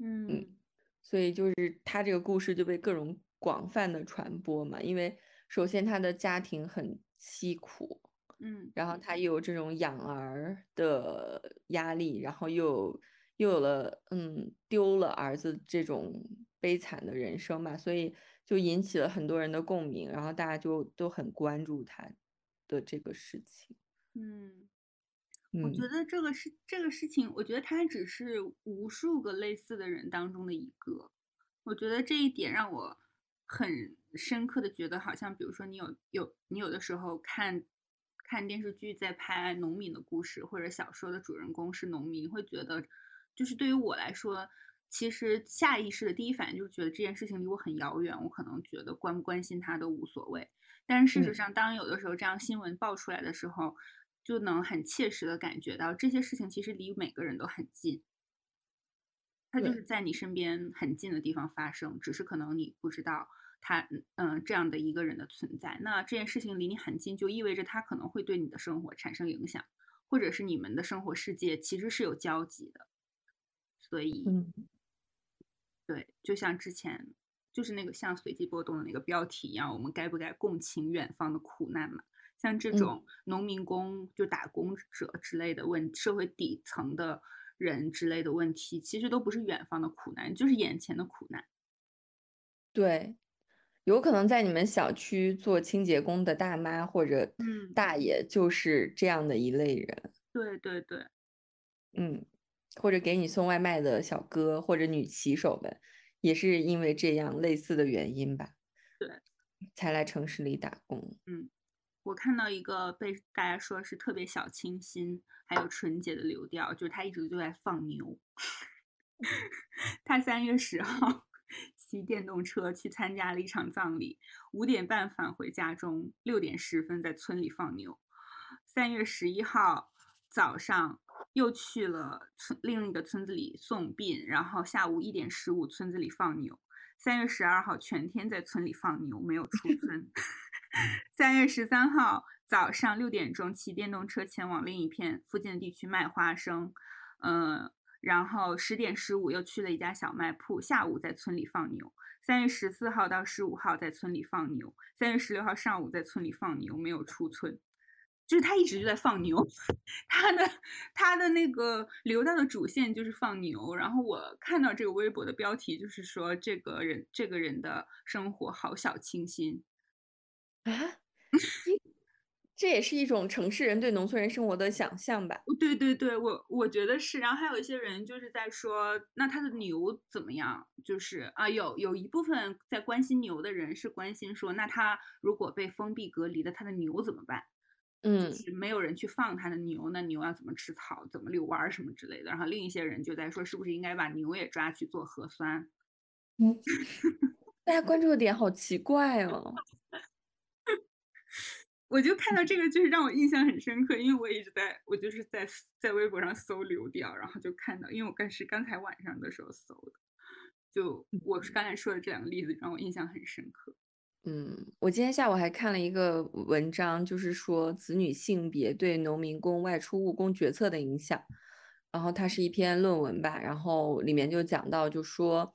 嗯所以就是他这个故事就被各种广泛的传播嘛，因为首先他的家庭很凄苦，嗯然后他又有这种养儿的压力，然后又又有了嗯丢了儿子这种悲惨的人生嘛，所以就引起了很多人的共鸣，然后大家就都很关注他的这个事情。嗯。我嗯觉得这个事这个事情，我觉得他只是无数个类似的人当中的一个。我觉得这一点让我很深刻的觉得，好像比如说你有有你有的时候看看电视剧在拍农民的故事，或者小说的主人公是农民，你会觉得就是对于我来说，其实下意识的第一反应就是觉得这件事情离我很遥远，我可能觉得关不关心他都无所谓。但是事实嗯上，当有的时候这样新闻爆出来的时候，就能很切实的感觉到这些事情其实离每个人都很近，它就是在你身边很近的地方发生，只是可能你不知道他嗯这样的一个人的存在。那这件事情离你很近，就意味着他可能会对你的生活产生影响，或者是你们的生活世界其实是有交集的。所以，嗯对，就像之前就是那个像随机波动的那个标题一样，我们该不该共情远方的苦难嘛？像这嗯。种农民工就打工者之类的问社会底层的人之类的问题，其实都不是远方的苦难，就是眼前的苦难。对，有可能在你们小区做清洁工的大妈或者嗯。大爷就是这样的一类人，对对对，嗯，或者给你送外卖的小哥或者女骑手们，也是因为这样类似的原因吧，对，才来城市里打工。我看到一个被大家说是特别小清新，还有纯洁的流调，就是他一直就在放牛。他三月十号 骑电动车去参加了一场葬礼，五点半返回家中，六点十分在村里放牛。三月十一号早上又去了村另一个村子里送殡，然后下午一点十五村子里放牛。三月十二号全天在村里放牛，没有出村。三月十三号早上六点钟骑电动车前往另一片附近的地区卖花生，嗯，然后十点十五又去了一家小卖铺，下午在村里放牛。三月十四号到十五号在村里放牛，三月十六号上午在村里放牛，没有出村。就是他一直就在放牛，他的他的那个流到的主线就是放牛。然后我看到这个微博的标题，就是说这个人这个人的生活好小清新。啊，这也是一种城市人对农村人生活的想象吧？对对对，我我觉得是。然后还有一些人就是在说，那他的牛怎么样？就是啊，有有一部分在关心牛的人是关心说，那他如果被封闭隔离了，他的牛怎么办？就嗯，是没有人去放他的牛，那牛要怎么吃草、怎么遛弯儿什么之类的。然后另一些人就在说，是不是应该把牛也抓去做核酸？嗯大家关注的点好奇怪哦。我就看到这个，就是让我印象很深刻，因为我一直在，我就是在在微博上搜流调，然后就看到，因为我刚是刚才晚上的时候搜的，就我是刚才说的这两个例子让我印象很深刻。嗯，我今天下午还看了一个文章，就是说子女性别对农民工外出务工决策的影响。然后它是一篇论文吧，然后里面就讲到，就说，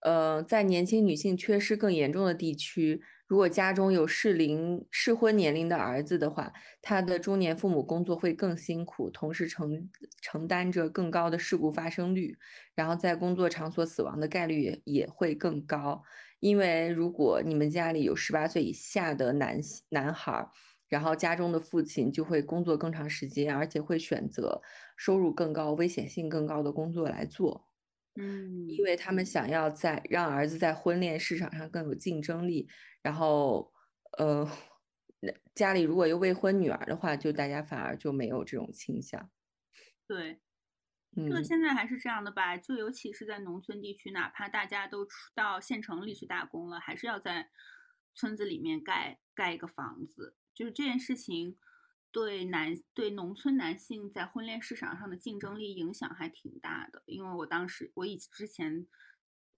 呃，在年轻女性缺失更严重的地区，如果家中有适龄适婚年龄的儿子的话，他的中年父母工作会更辛苦，同时承承担着更高的事故发生率，然后在工作场所死亡的概率也会更高。因为如果你们家里有十八岁以下的男男孩，然后家中的父亲就会工作更长时间，而且会选择收入更高、危险性更高的工作来做，嗯因为他们想要在让儿子在婚恋市场上更有竞争力。然后，呃，那家里如果有未婚女儿的话，就大家反而就没有这种倾向。对，这个嗯现在还是这样的吧，就尤其是在农村地区，哪怕大家都出到县城里去打工了，还是要在村子里面盖盖一个房子。就是这件事情对男对农村男性在婚恋市场上的竞争力影响还挺大的。因为我当时我以之前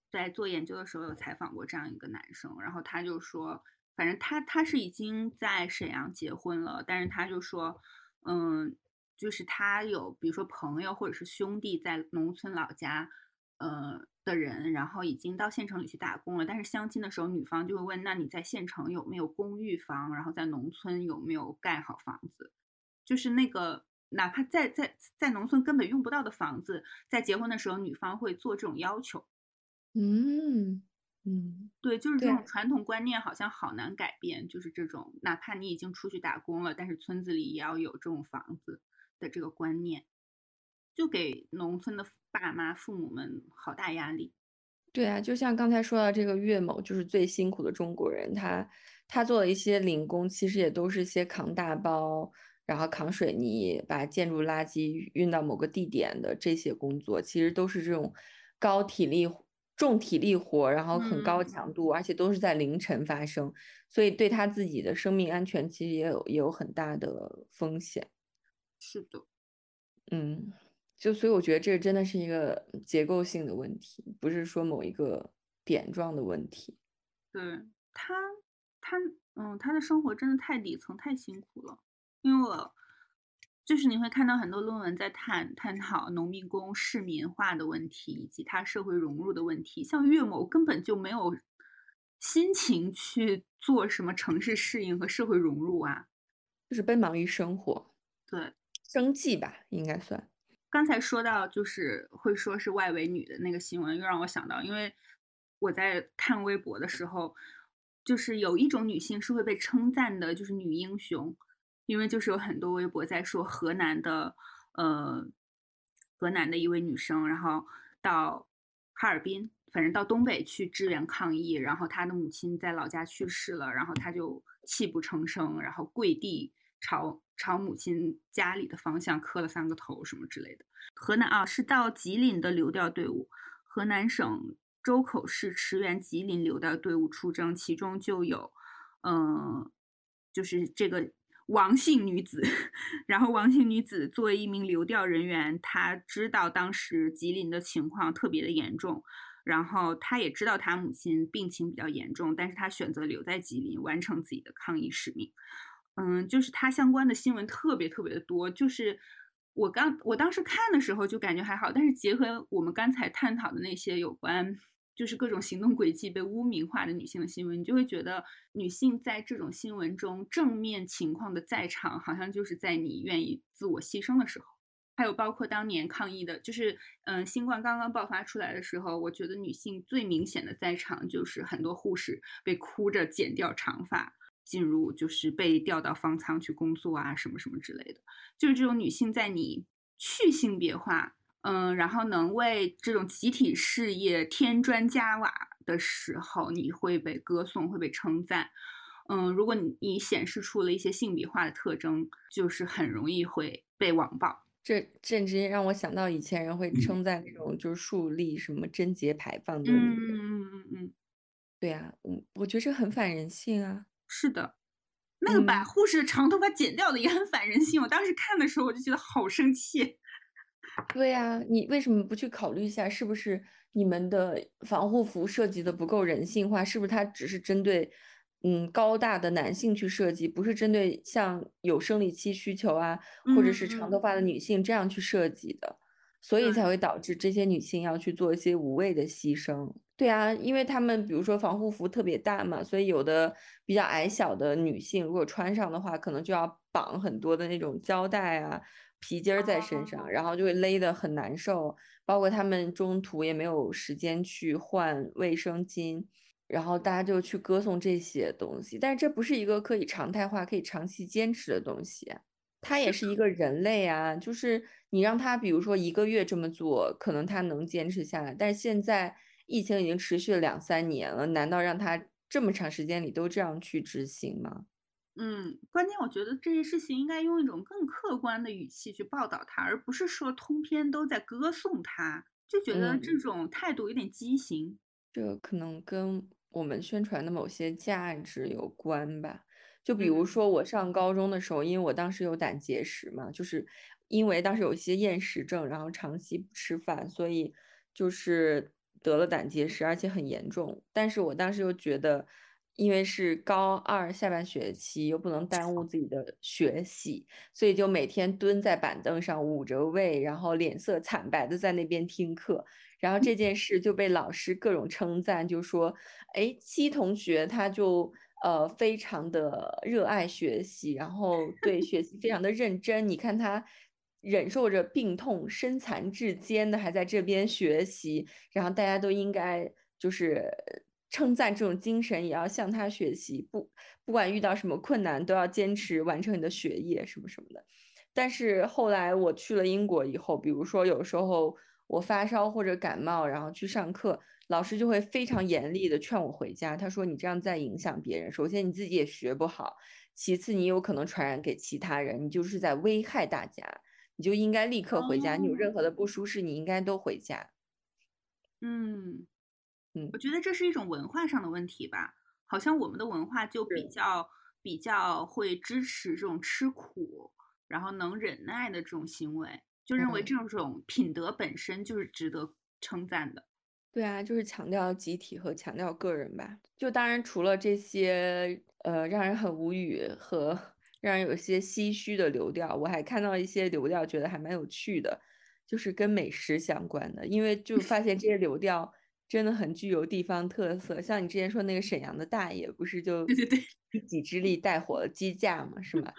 在做研究的时候有采访过这样一个男生，然后他就说，反正他他是已经在沈阳结婚了，但是他就说，嗯。就是他有，比如说朋友或者是兄弟在农村老家，呃的人，然后已经到县城里去打工了。但是相亲的时候，女方就会问：那你在县城有没有公寓房？然后在农村有没有盖好房子？就是那个哪怕在在在农村根本用不到的房子，在结婚的时候，女方会做这种要求。嗯嗯，对，就是这种传统观念好像好难改变。就是这种，哪怕你已经出去打工了，但是村子里也要有这种房子的这个观念，就给农村的爸妈、父母们好大压力。对啊，就像刚才说到这个岳某，就是最辛苦的中国人，他他做的一些零工，其实也都是些扛大包，然后扛水泥，把建筑垃圾运到某个地点的这些工作，其实都是这种高体力、重体力活，然后很高嗯强度，而且都是在凌晨发生，所以对他自己的生命安全其实也有也有很大的风险。是的，嗯，就所以我觉得这真的是一个结构性的问题，不是说某一个点状的问题。对他，他，嗯，他的生活真的太底层、太辛苦了。因为我就是你会看到很多论文在探探讨农民工市民化的问题，以及他社会融入的问题。像岳某根本就没有心情去做什么城市适应和社会融入啊。就是奔忙于生活，对，生计吧，应该算。刚才说到就是会说是外围女的那个新闻，又让我想到，因为我在看微博的时候，就是有一种女性是会被称赞的，就是女英雄，因为就是有很多微博在说河南的，呃，河南的一位女生，然后到哈尔滨，反正到东北去支援抗疫，然后她的母亲在老家去世了，然后她就泣不成声，然后跪地朝朝母亲家里的方向磕了三个头什么之类的。河南啊，是到吉林的流调队伍，河南省。周口市驰援吉林流调队伍出征，其中就有，嗯，就是这个王姓女子。然后王姓女子作为一名流调人员，她知道当时吉林的情况特别的严重，然后她也知道她母亲病情比较严重，但是她选择留在吉林完成自己的抗疫使命。嗯，就是它相关的新闻特别特别的多，就是我刚我当时看的时候就感觉还好，但是结合我们刚才探讨的那些有关。就是各种行动轨迹被污名化的女性的新闻，你就会觉得女性在这种新闻中正面情况的在场，好像就是在你愿意自我牺牲的时候。还有包括当年抗疫的，就是嗯，新冠刚刚爆发出来的时候，我觉得女性最明显的在场就是很多护士被哭着剪掉长发，进入就是被调到方舱去工作啊，什么什么之类的。就是这种女性在你去性别化。嗯，然后能为这种集体事业添砖加瓦的时候，你会被歌颂，会被称赞。嗯，如果你你显示出了一些性别化的特征，就是很容易会被网暴。这这直接让我想到以前人会称赞那种就是树立什么贞洁牌坊的女人。嗯嗯嗯嗯，对呀，我我觉得这很反人性啊。是的，那个把护士长头发剪掉的也很反人性。我当时看的时候，我就觉得好生气。对呀，你为什么不去考虑一下，是不是你们的防护服设计的不够人性化？是不是它只是针对嗯高大的男性去设计，不是针对像有生理期需求啊，或者是长头发的女性这样去设计的？所以才会导致这些女性要去做一些无谓的牺牲。对啊，因为她们比如说防护服特别大嘛，所以有的比较矮小的女性如果穿上的话，可能就要绑很多的那种胶带啊。皮筋儿在身上，然后就会勒得很难受，包括她们中途也没有时间去换卫生巾，然后大家就去歌颂这些东西，但是这不是一个可以常态化、可以长期坚持的东西。他也是一个人类啊，就是你让他比如说一个月这么做，可能他能坚持下来，但是现在疫情已经持续了两三年了，难道让他这么长时间里都这样去执行吗？嗯，关键我觉得这些事情应该用一种更客观的语气去报道它，而不是说通篇都在歌颂它，就觉得这种态度有点畸形。这可能跟我们宣传的某些价值有关吧。就比如说我上高中的时候，因为我当时有胆结石嘛，就是因为当时有一些厌食症，然后长期不吃饭，所以就是得了胆结石，而且很严重。但是我当时又觉得。因为是高二下半学期，又不能耽误自己的学习，所以就每天蹲在板凳上捂着胃，然后脸色惨白的在那边听课。然后这件事就被老师各种称赞，就说：“哎，七同学他就呃非常的热爱学习，然后对学习非常的认真。你看他忍受着病痛，身残志坚的还在这边学习，然后大家都应该就是。”称赞这种精神，也要向他学习。不，不管遇到什么困难，都要坚持完成你的学业，什么什么的。但是后来我去了英国以后，比如说有时候我发烧或者感冒，然后去上课，老师就会非常严厉的劝我回家。他说：“你这样在影响别人，首先你自己也学不好，其次你有可能传染给其他人，你就是在危害大家。你就应该立刻回家。你有任何的不舒适，你应该都回家。”嗯。我觉得这是一种文化上的问题吧，好像我们的文化就比较比较会支持这种吃苦，然后能忍耐的这种行为，就认为这种品德本身就是值得称赞的。对啊，就是强调集体和强调个人吧。就当然除了这些呃让人很无语和让人有些唏嘘的流调，我还看到一些流调，觉得还蛮有趣的，就是跟美食相关的，因为就发现这些流调。真的很具有地方特色，像你之前说那个沈阳的大爷，不是就对对对一己之力带火了鸡架吗？是吗？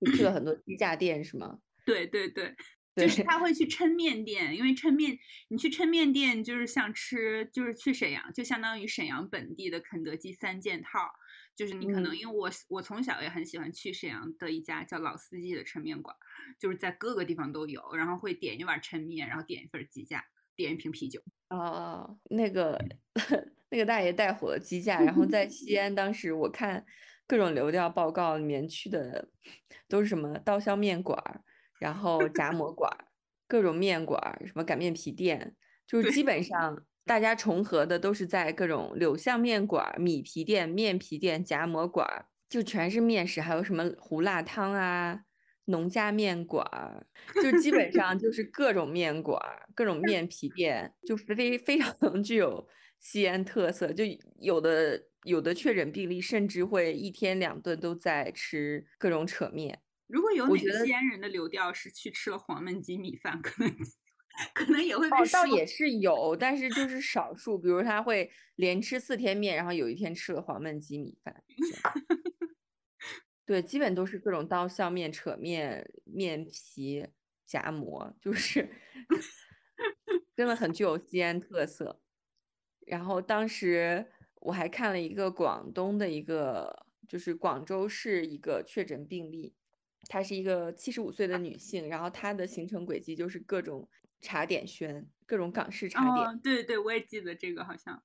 你去了很多鸡架店是吗？对对对就是他会去抻面店，因为抻面，你去抻面店就是像吃，就是去沈阳，就相当于沈阳本地的肯德基三件套。就是你可能嗯因为我我从小也很喜欢去沈阳的一家叫老司机的抻面馆，就是在各个地方都有，然后会点一碗抻面，然后点一份鸡架，点一瓶啤酒。哦，那个 那个大爷带火了鸡架，然后在西 安，当时我看各种流调报告里面去的都是什么刀削面馆儿，然后夹馍馆儿，各种面馆儿，什么擀面皮店，就是基本上大家重合的都是在各种柳巷面馆儿、米皮店、面皮店、夹馍馆儿，就全是面食，还有什么胡辣汤啊。农家面馆儿，就基本上就 是各种面馆儿、各种面皮店，就非非非常具有西安特色。就有的有的确诊病例甚至会一天两顿都在吃各种扯面。如果有哪个西安人的流调是去吃了黄焖鸡米饭，可能可能也会被哦，倒也是有，但是就是少数。比如他会连吃四天面，然后有一天吃了黄焖鸡米饭。对，基本都是各种刀削面、扯面、面皮、夹馍，就是 真的很具有西安特色。然后当时我还看了一个广东的一个，就是广州市一个确诊病例，她是一个七十五岁的女性，然后她的行程轨迹就是各种茶点轩，各种港式茶点。哦，对对，我也记得这个，好像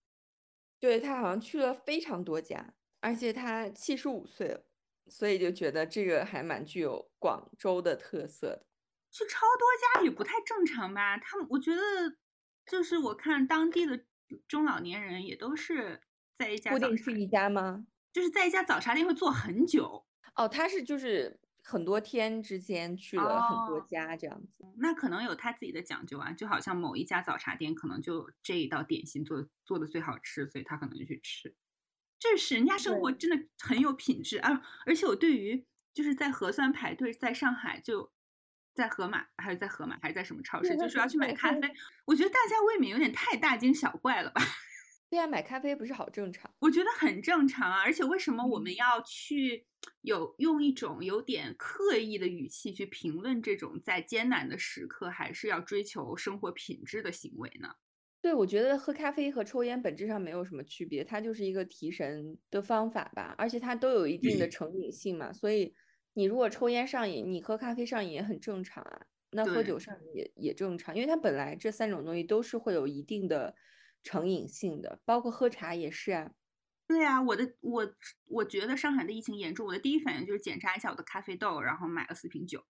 对，她好像去了非常多家，而且她七十五岁了，所以就觉得这个还蛮具有广州的特色的。去超多家也不太正常吧？他们我觉得就是我看当地的中老年人也都是在一家固定去一家吗？就是在一家早茶店会坐很久，哦，他是就是很多天之间去了很多哦家这样子。那可能有他自己的讲究啊，就好像某一家早茶店可能就这一道点心做做的最好吃，所以他可能就去吃。这是人家生活真的很有品质啊！而且我对于就是在核酸排队，在上海就在盒马还是在盒马还是在什么超市，就是要去买咖啡，我觉得大家未免有点太大惊小怪了吧？对呀，买咖啡不是好正常。我觉得很正常啊，而且为什么我嗯们要去有用一种有点刻意的语气去评论这种在艰难的时刻还是要追求生活品质的行为呢？对，我觉得喝咖啡和抽烟本质上没有什么区别，它就是一个提神的方法吧，而且它都有一定的成瘾性嘛，所以你如果抽烟上瘾，你喝咖啡上瘾也很正常啊，那喝酒上瘾也也正常，因为它本来这三种东西都是会有一定的成瘾性的，包括喝茶也是啊。对啊，我的我我觉得上海的疫情严重，我的第一反应就是检查一下我的咖啡豆，然后买了四瓶酒。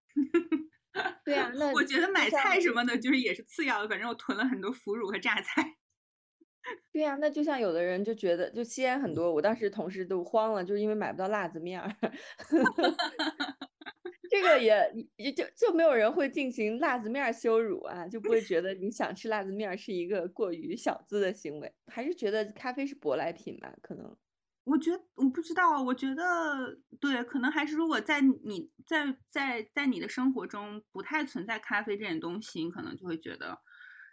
对啊，那我觉得买菜什么的，就是也是次要的，反正我囤了很多腐乳和榨菜。对呀、那就像有的人就觉得，就西安很多，我当时同事都慌了，就是因为买不到辣子面儿。这个也也就就没有人会进行辣子面儿羞辱啊，就不会觉得你想吃辣子面儿是一个过于小资的行为，还是觉得咖啡是舶来品吧？可能我觉得我不知道，我觉得对，可能还是如果在你在在在你的生活中不太存在咖啡这点东西，你可能就会觉得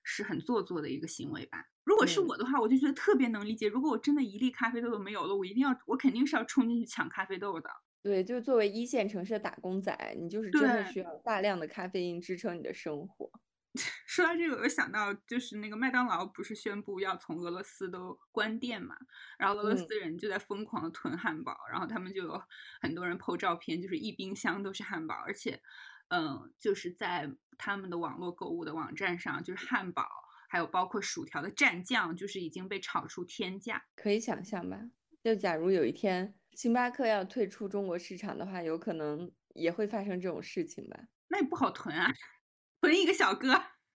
是很做作的一个行为吧。如果是嗯我的话，我就觉得特别能理解。如果我真的一粒咖啡豆都没有了，我一定要，我肯定是要冲进去抢咖啡豆的。对，就是作为一线城市的打工仔，你就是真的需要大量的咖啡因支撑你的生活。说到这个，我又想到就是那个麦当劳不是宣布要从俄罗斯都关店嘛，然后俄罗嗯斯人就在疯狂的囤汉堡，然后他们就有很多人 PO 照片，就是一冰箱都是汉堡，而且，嗯，就是在他们的网络购物的网站上，就是汉堡还有包括薯条的蘸酱，就是已经被炒出天价。可以想象吧？就假如有一天星巴克要退出中国市场的话，有可能也会发生这种事情吧？那也不好囤啊，囤一个小哥。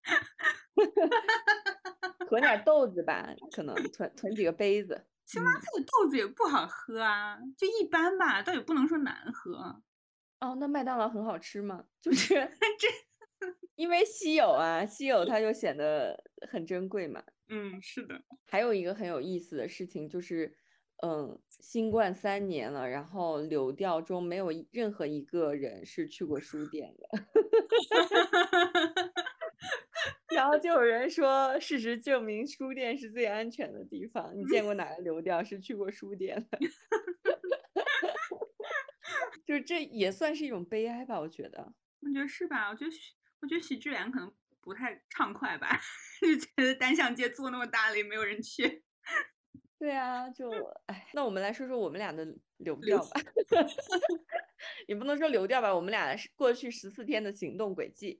囤点豆子吧，可能囤囤几个杯子。星巴克的豆子也不好喝啊，就一般吧，倒也不能说难喝。哦，那麦当劳很好吃吗？就 是这，因为稀有啊，稀有它就显得很珍贵嘛。嗯，是的。还有一个很有意思的事情就是，嗯，新冠三年了，然后流调中没有任何一个人是去过书店的。然后就有人说，事实证明书店是最安全的地方。你见过哪个流调是去过书店的？就这也算是一种悲哀吧，我觉得。我觉得是吧？我觉得，我觉得许志远可能不太畅快吧，就觉得单向街做那么大了也没有人去。对啊，就 哎，那我们来说说我们俩的流调吧，也不能说流调吧，我们俩是过去十四天的行动轨迹。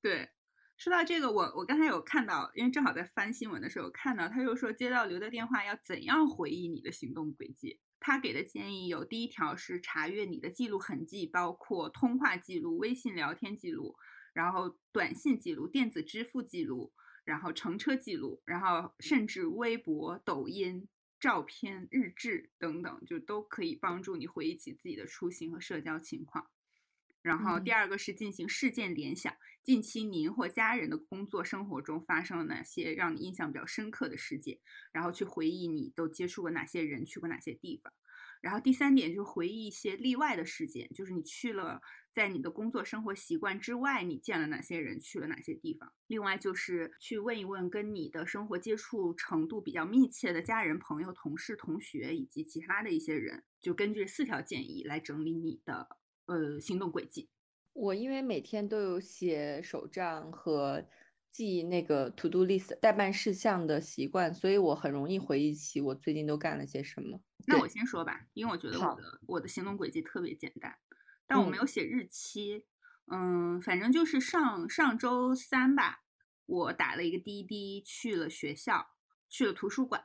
对，说到这个，我我刚才有看到，因为正好在翻新闻的时候看到，他又说接到刘的电话要怎样回忆你的行动轨迹。他给的建议有第一条是查阅你的记录痕迹，包括通话记录、微信聊天记录，然后短信记录、电子支付记录，然后乘车记录，然后甚至微博、抖音、照片、日志等等，就都可以帮助你回忆起自己的出行和社交情况。然后第二个是进行事件联想，近期您或家人的工作生活中发生了哪些让你印象比较深刻的事件，然后去回忆你都接触过哪些人，去过哪些地方。然后第三点就是回忆一些例外的事件，就是你去了在你的工作生活习惯之外，你见了哪些人，去了哪些地方。另外就是去问一问跟你的生活接触程度比较密切的家人、朋友、同事、同学以及其他的一些人，就根据四条建议来整理你的。呃，行动轨迹。我因为每天都有写手账和记那个 to do list 代办事项的习惯，所以我很容易回忆起我最近都干了些什么。那我先说吧，因为我觉得我的我的行动轨迹特别简单，但我没有写日期。嗯，反正就是上上周三吧，我打了一个滴滴去了学校，去了图书馆。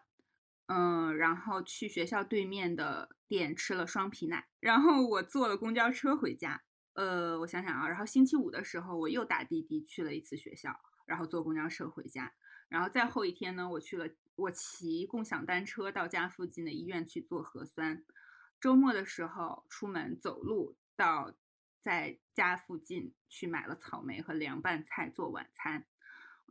嗯，然后去学校对面的店吃了双皮奶，然后我坐了公交车回家。呃，我想想啊，然后星期五的时候我又打滴滴去了一次学校，然后坐公交车回家。然后再后一天呢，我去了，我骑共享单车到家附近的医院去做核酸。周末的时候出门走路到在家附近去买了草莓和凉拌菜做晚餐。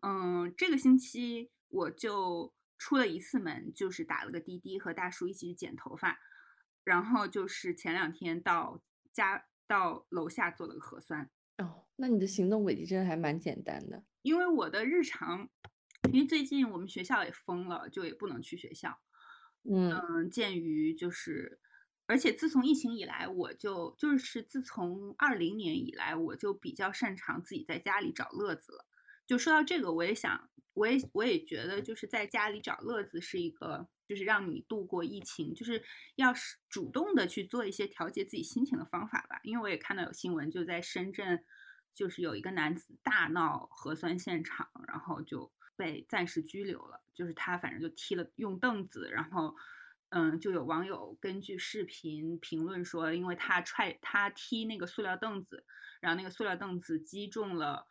嗯，这个星期我就。出了一次门，就是打了个滴滴，和大叔一起去剪头发，然后就是前两天到家到楼下做了个核酸。哦，那你的行动轨迹真的还蛮简单的。因为我的日常，因为最近我们学校也封了，就也不能去学校。嗯，鉴于就是，而且自从疫情以来，我就就是自从二零年以来，我就比较擅长自己在家里找乐子了。就说到这个，我也想。我也我也觉得，就是在家里找乐子是一个，就是让你度过疫情，就是要是主动的去做一些调节自己心情的方法吧。因为我也看到有新闻，就在深圳，就是有一个男子大闹核酸现场，然后就被暂时拘留了。就是他反正就踢了用凳子，然后嗯，就有网友根据视频评论说，因为他踹他踢那个塑料凳子，然后那个塑料凳子击中了。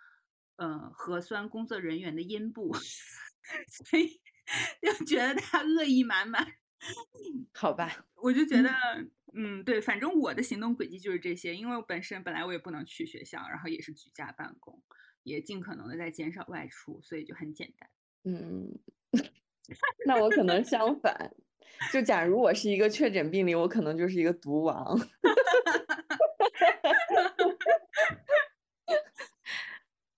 呃，核酸工作人员的阴部，所以 就觉得他恶意满满。好吧，我就觉得，嗯，对，反正我的行动轨迹就是这些，因为我本身本来我也不能去学校，然后也是居家办公，也尽可能的在减少外出，所以就很简单。嗯，那我可能相反，就假如我是一个确诊病例，我可能就是一个毒王。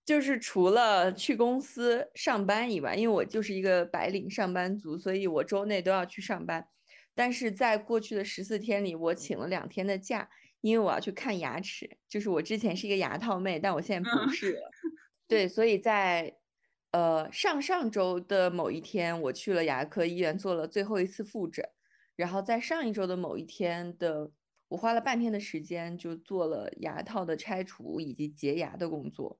就是除了去公司上班以外，因为我就是一个白领上班族，所以我周内都要去上班。但是在过去的十四天里，我请了两天的假，因为我要去看牙齿。就是我之前是一个牙套妹，但我现在不是了。对，所以在呃上上周的某一天，我去了牙科医院做了最后一次复诊。然后在上一周的某一天的，我花了半天的时间就做了牙套的拆除以及洁牙的工作。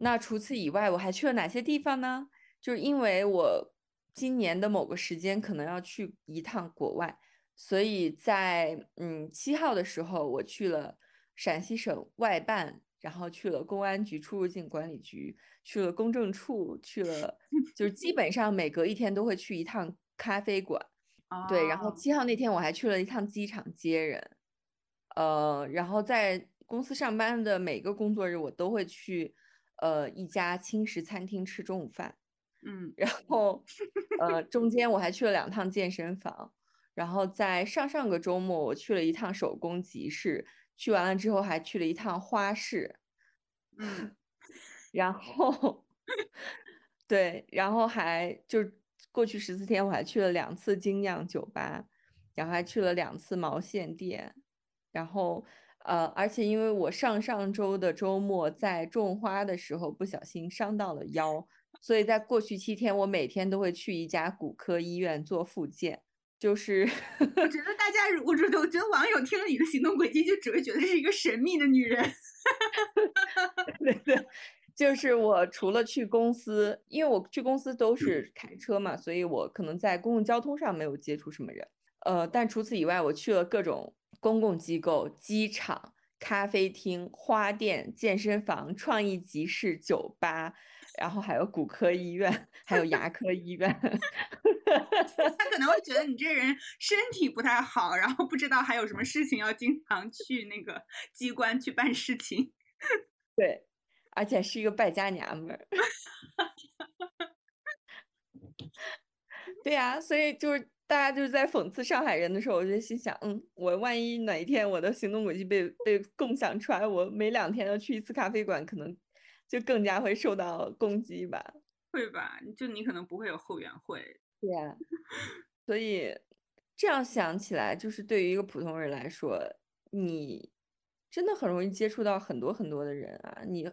那除此以外，我还去了哪些地方呢？就是因为我今年的某个时间可能要去一趟国外，所以在嗯七号的时候，我去了陕西省外办，然后去了公安局出入境管理局，去了公证处，去了就是基本上每隔一天都会去一趟咖啡馆。对，然后七号那天我还去了一趟机场接人，呃，然后在公司上班的每个工作日，我都会去。呃，一家轻食餐厅吃中午饭，嗯，然。后呃，中间我还去了两趟健身房，然后在上上个周末我去了一趟手工集市，去完了之后还去了一趟花市，嗯，然后 对，然后还就过去十四天我还去了两次精酿酒吧，然后还去了两次毛线店，然后。呃，而且因为我上上周的周末在种花的时候不小心伤到了腰，所以在过去七天我每天都会去一家骨科医院做复健。就是我觉得大家，我觉得我觉得网友听了你的行动轨迹，就只会觉得是一个神秘的女人。对对，就是我除了去公司，因为我去公司都是开车嘛，所以我可能在公共交通上没有接触什么人。呃，但除此以外，我去了各种公共机构、机场、咖啡厅、花店、健身房、创意集市、酒吧，然后还有骨科医院，还有牙科医院。他可能会觉得你这人身体不太好，然后不知道还有什么事情要经常去那个机关去办事情。对，而且是一个败家娘们儿。对呀，所以就是大家就是在讽刺上海人的时候，我就心想，嗯，我万一哪一天我的行动轨迹被被共享出来，我每两天要去一次咖啡馆，可能就更加会受到攻击吧？会吧？就你可能不会有后援会。对呀，所以这样想起来，就是对于一个普通人来说，你真的很容易接触到很多很多的人啊。你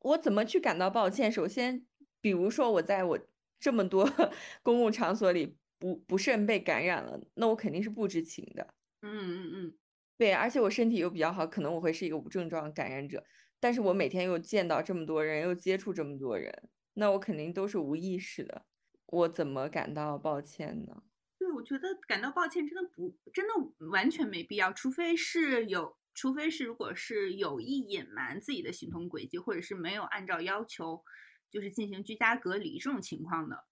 我怎么去感到抱歉？首先，比如说我在我这么多 公共场所里不不慎被感染了，那我肯定是不知情的。嗯嗯嗯，对，而且我身体又比较好，可能我会是一个无症状感染者。但是我每天又见到这么多人，又接触这么多人，那我肯定都是无意识的。我怎么感到抱歉呢？对，我觉得感到抱歉真的不，真的完全没必要，除非是有，除非是如果是有意隐瞒自己的行动轨迹，或者是没有按照要求就是进行居家隔离这种情况的，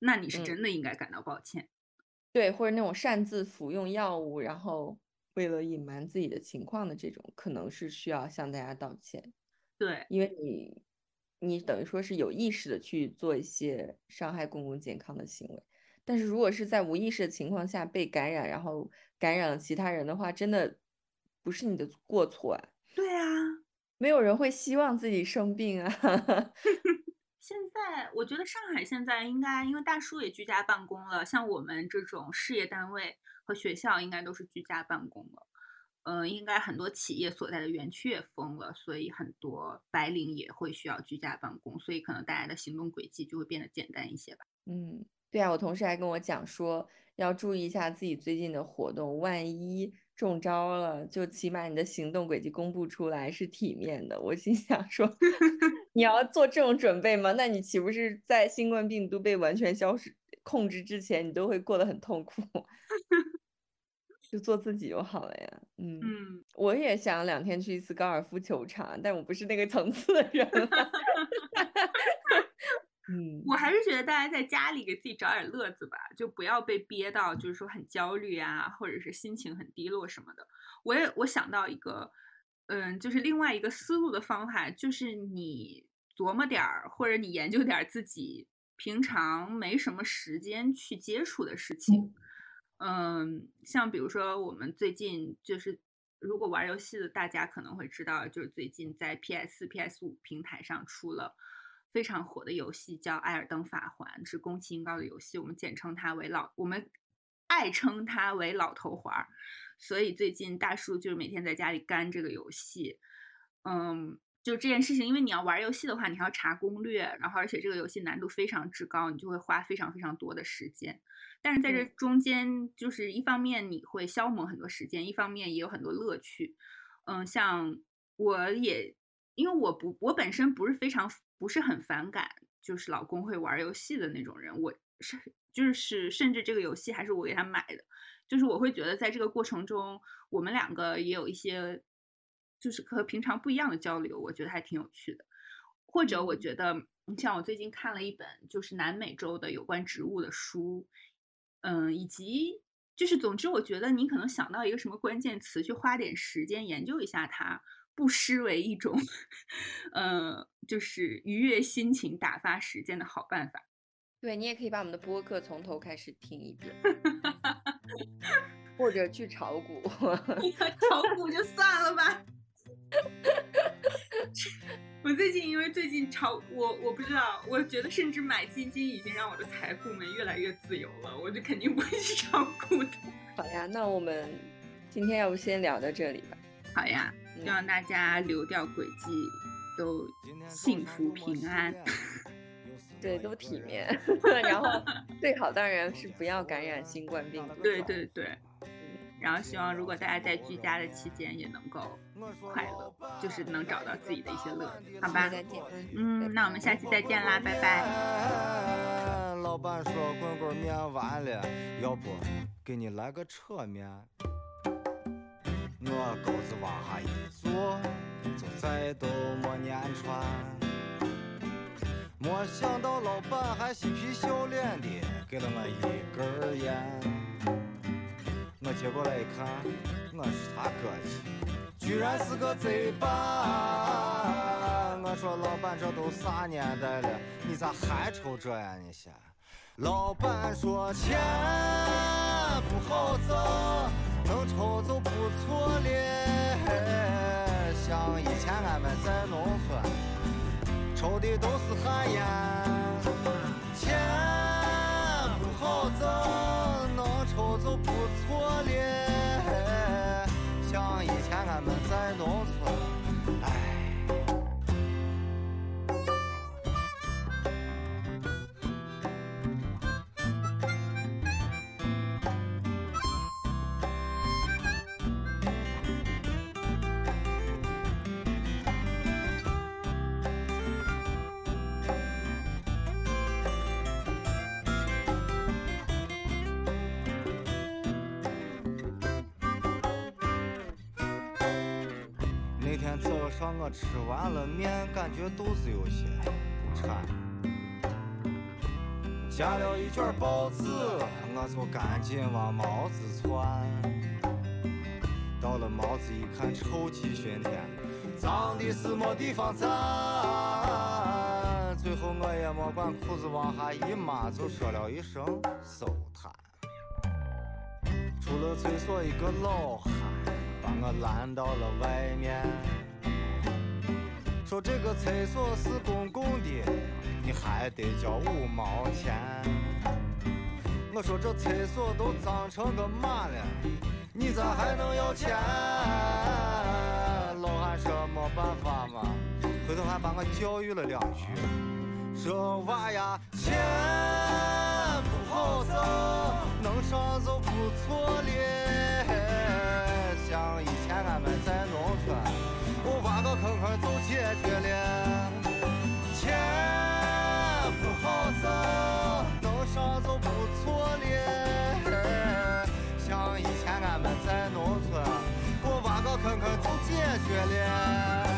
那你是真的应该感到抱歉。对，或者那种擅自服用药物，然后为了隐瞒自己的情况的这种，可能是需要向大家道歉。对，因为你。你等于说是有意识的去做一些伤害公共健康的行为，但是如果是在无意识的情况下被感染，然后感染了其他人的话，真的不是你的过错啊。对啊，没有人会希望自己生病啊。现在我觉得上海现在应该，因为大叔也居家办公了，像我们这种事业单位和学校应该都是居家办公了。嗯，应该很多企业所在的园区也封了，所以很多白领也会需要居家办公，所以可能大家的行动轨迹就会变得简单一些吧。嗯，对啊，我同事还跟我讲说，要注意一下自己最近的活动，万一中招了，就起码你的行动轨迹公布出来是体面的。我心想说，你要做这种准备吗？那你岂不是在新冠病毒被完全消失控制之前，你都会过得很痛苦？就做自己就好了呀，嗯嗯，我也想两天去一次高尔夫球场，但我不是那个层次的人。嗯，我还是觉得大家在家里给自己找点乐子吧，就不要被憋到，就是说很焦虑啊，或者是心情很低落什么的。我也我想到一个，嗯，就是另外一个思路的方法，就是你琢磨点儿，或者你研究点儿自己平常没什么时间去接触的事情。嗯，像比如说我们最近就是，如果玩游戏的大家可能会知道，就是最近在 PS、PS 五平台上出了非常火的游戏，叫《艾尔登法环》，是宫崎英高的游戏，我们简称它为老，我们爱称它为老头环。所以最近大叔就是每天在家里干这个游戏，嗯。就这件事情，因为你要玩游戏的话，你还要查攻略，然后而且这个游戏难度非常之高，你就会花非常非常多的时间。但是在这中间，就是一方面你会消磨很多时间，一方面也有很多乐趣。嗯，像我也，因为我不，我本身不是非常不是很反感，就是老公会玩游戏的那种人。我是就是甚至这个游戏还是我给他买的，就是我会觉得在这个过程中，我们两个也有一些。就是和平常不一样的交流，我觉得还挺有趣的。或者我觉得，你像我最近看了一本就是南美洲的有关植物的书，嗯，以及就是总之，我觉得你可能想到一个什么关键词，去花点时间研究一下它，不失为一种，嗯，就是愉悦心情、打发时间的好办法。对你也可以把我们的播客从头开始听一遍。或者去炒股。炒股就算了吧。我最近因为最近炒我我不知道，我觉得甚至买基金已经让我的财富们越来越自由了，我就肯定不会去炒股的。好呀，那我们今天要不先聊到这里吧。好呀。希望大家流掉轨迹都幸福平安。对，都体面，然后最好当然是不要感染新冠病毒。对对对，然后希望如果大家在居家的期间也能够快乐，就是能找到自己的一些乐子，好吧？嗯，那我们下期再见啦，拜拜。老板说棍棍面完了，要不给你来个扯面？我钩子往下一坐，就再都没粘穿。没想到老板还嬉皮笑脸的给了我一根烟，我接过来一看，我是他哥去，居然是个贼吧！我说老板这都啥年代了，你咋还抽这呀？你先。老板说钱不好挣，能抽就不错了。像以前俺们在农村。抽的都是旱烟，钱不好挣，我吃完了面，感觉肚子有些馋，夹了一卷包子，我就赶紧往毛子窜。到了毛子一看，臭气熏天，脏的是没地方站。最后我也没管裤子往下一抹，就说了一声收摊。出了厕所，一个老汉把我拦到了外面。说这个厕所是公共的，你还得交五毛钱。我说这厕所都脏成个嘛了，你咋还能要钱？老汉说没办法嘛，回头还把我教育了两句，说娃呀，钱不好挣，能上就不错了。解决了，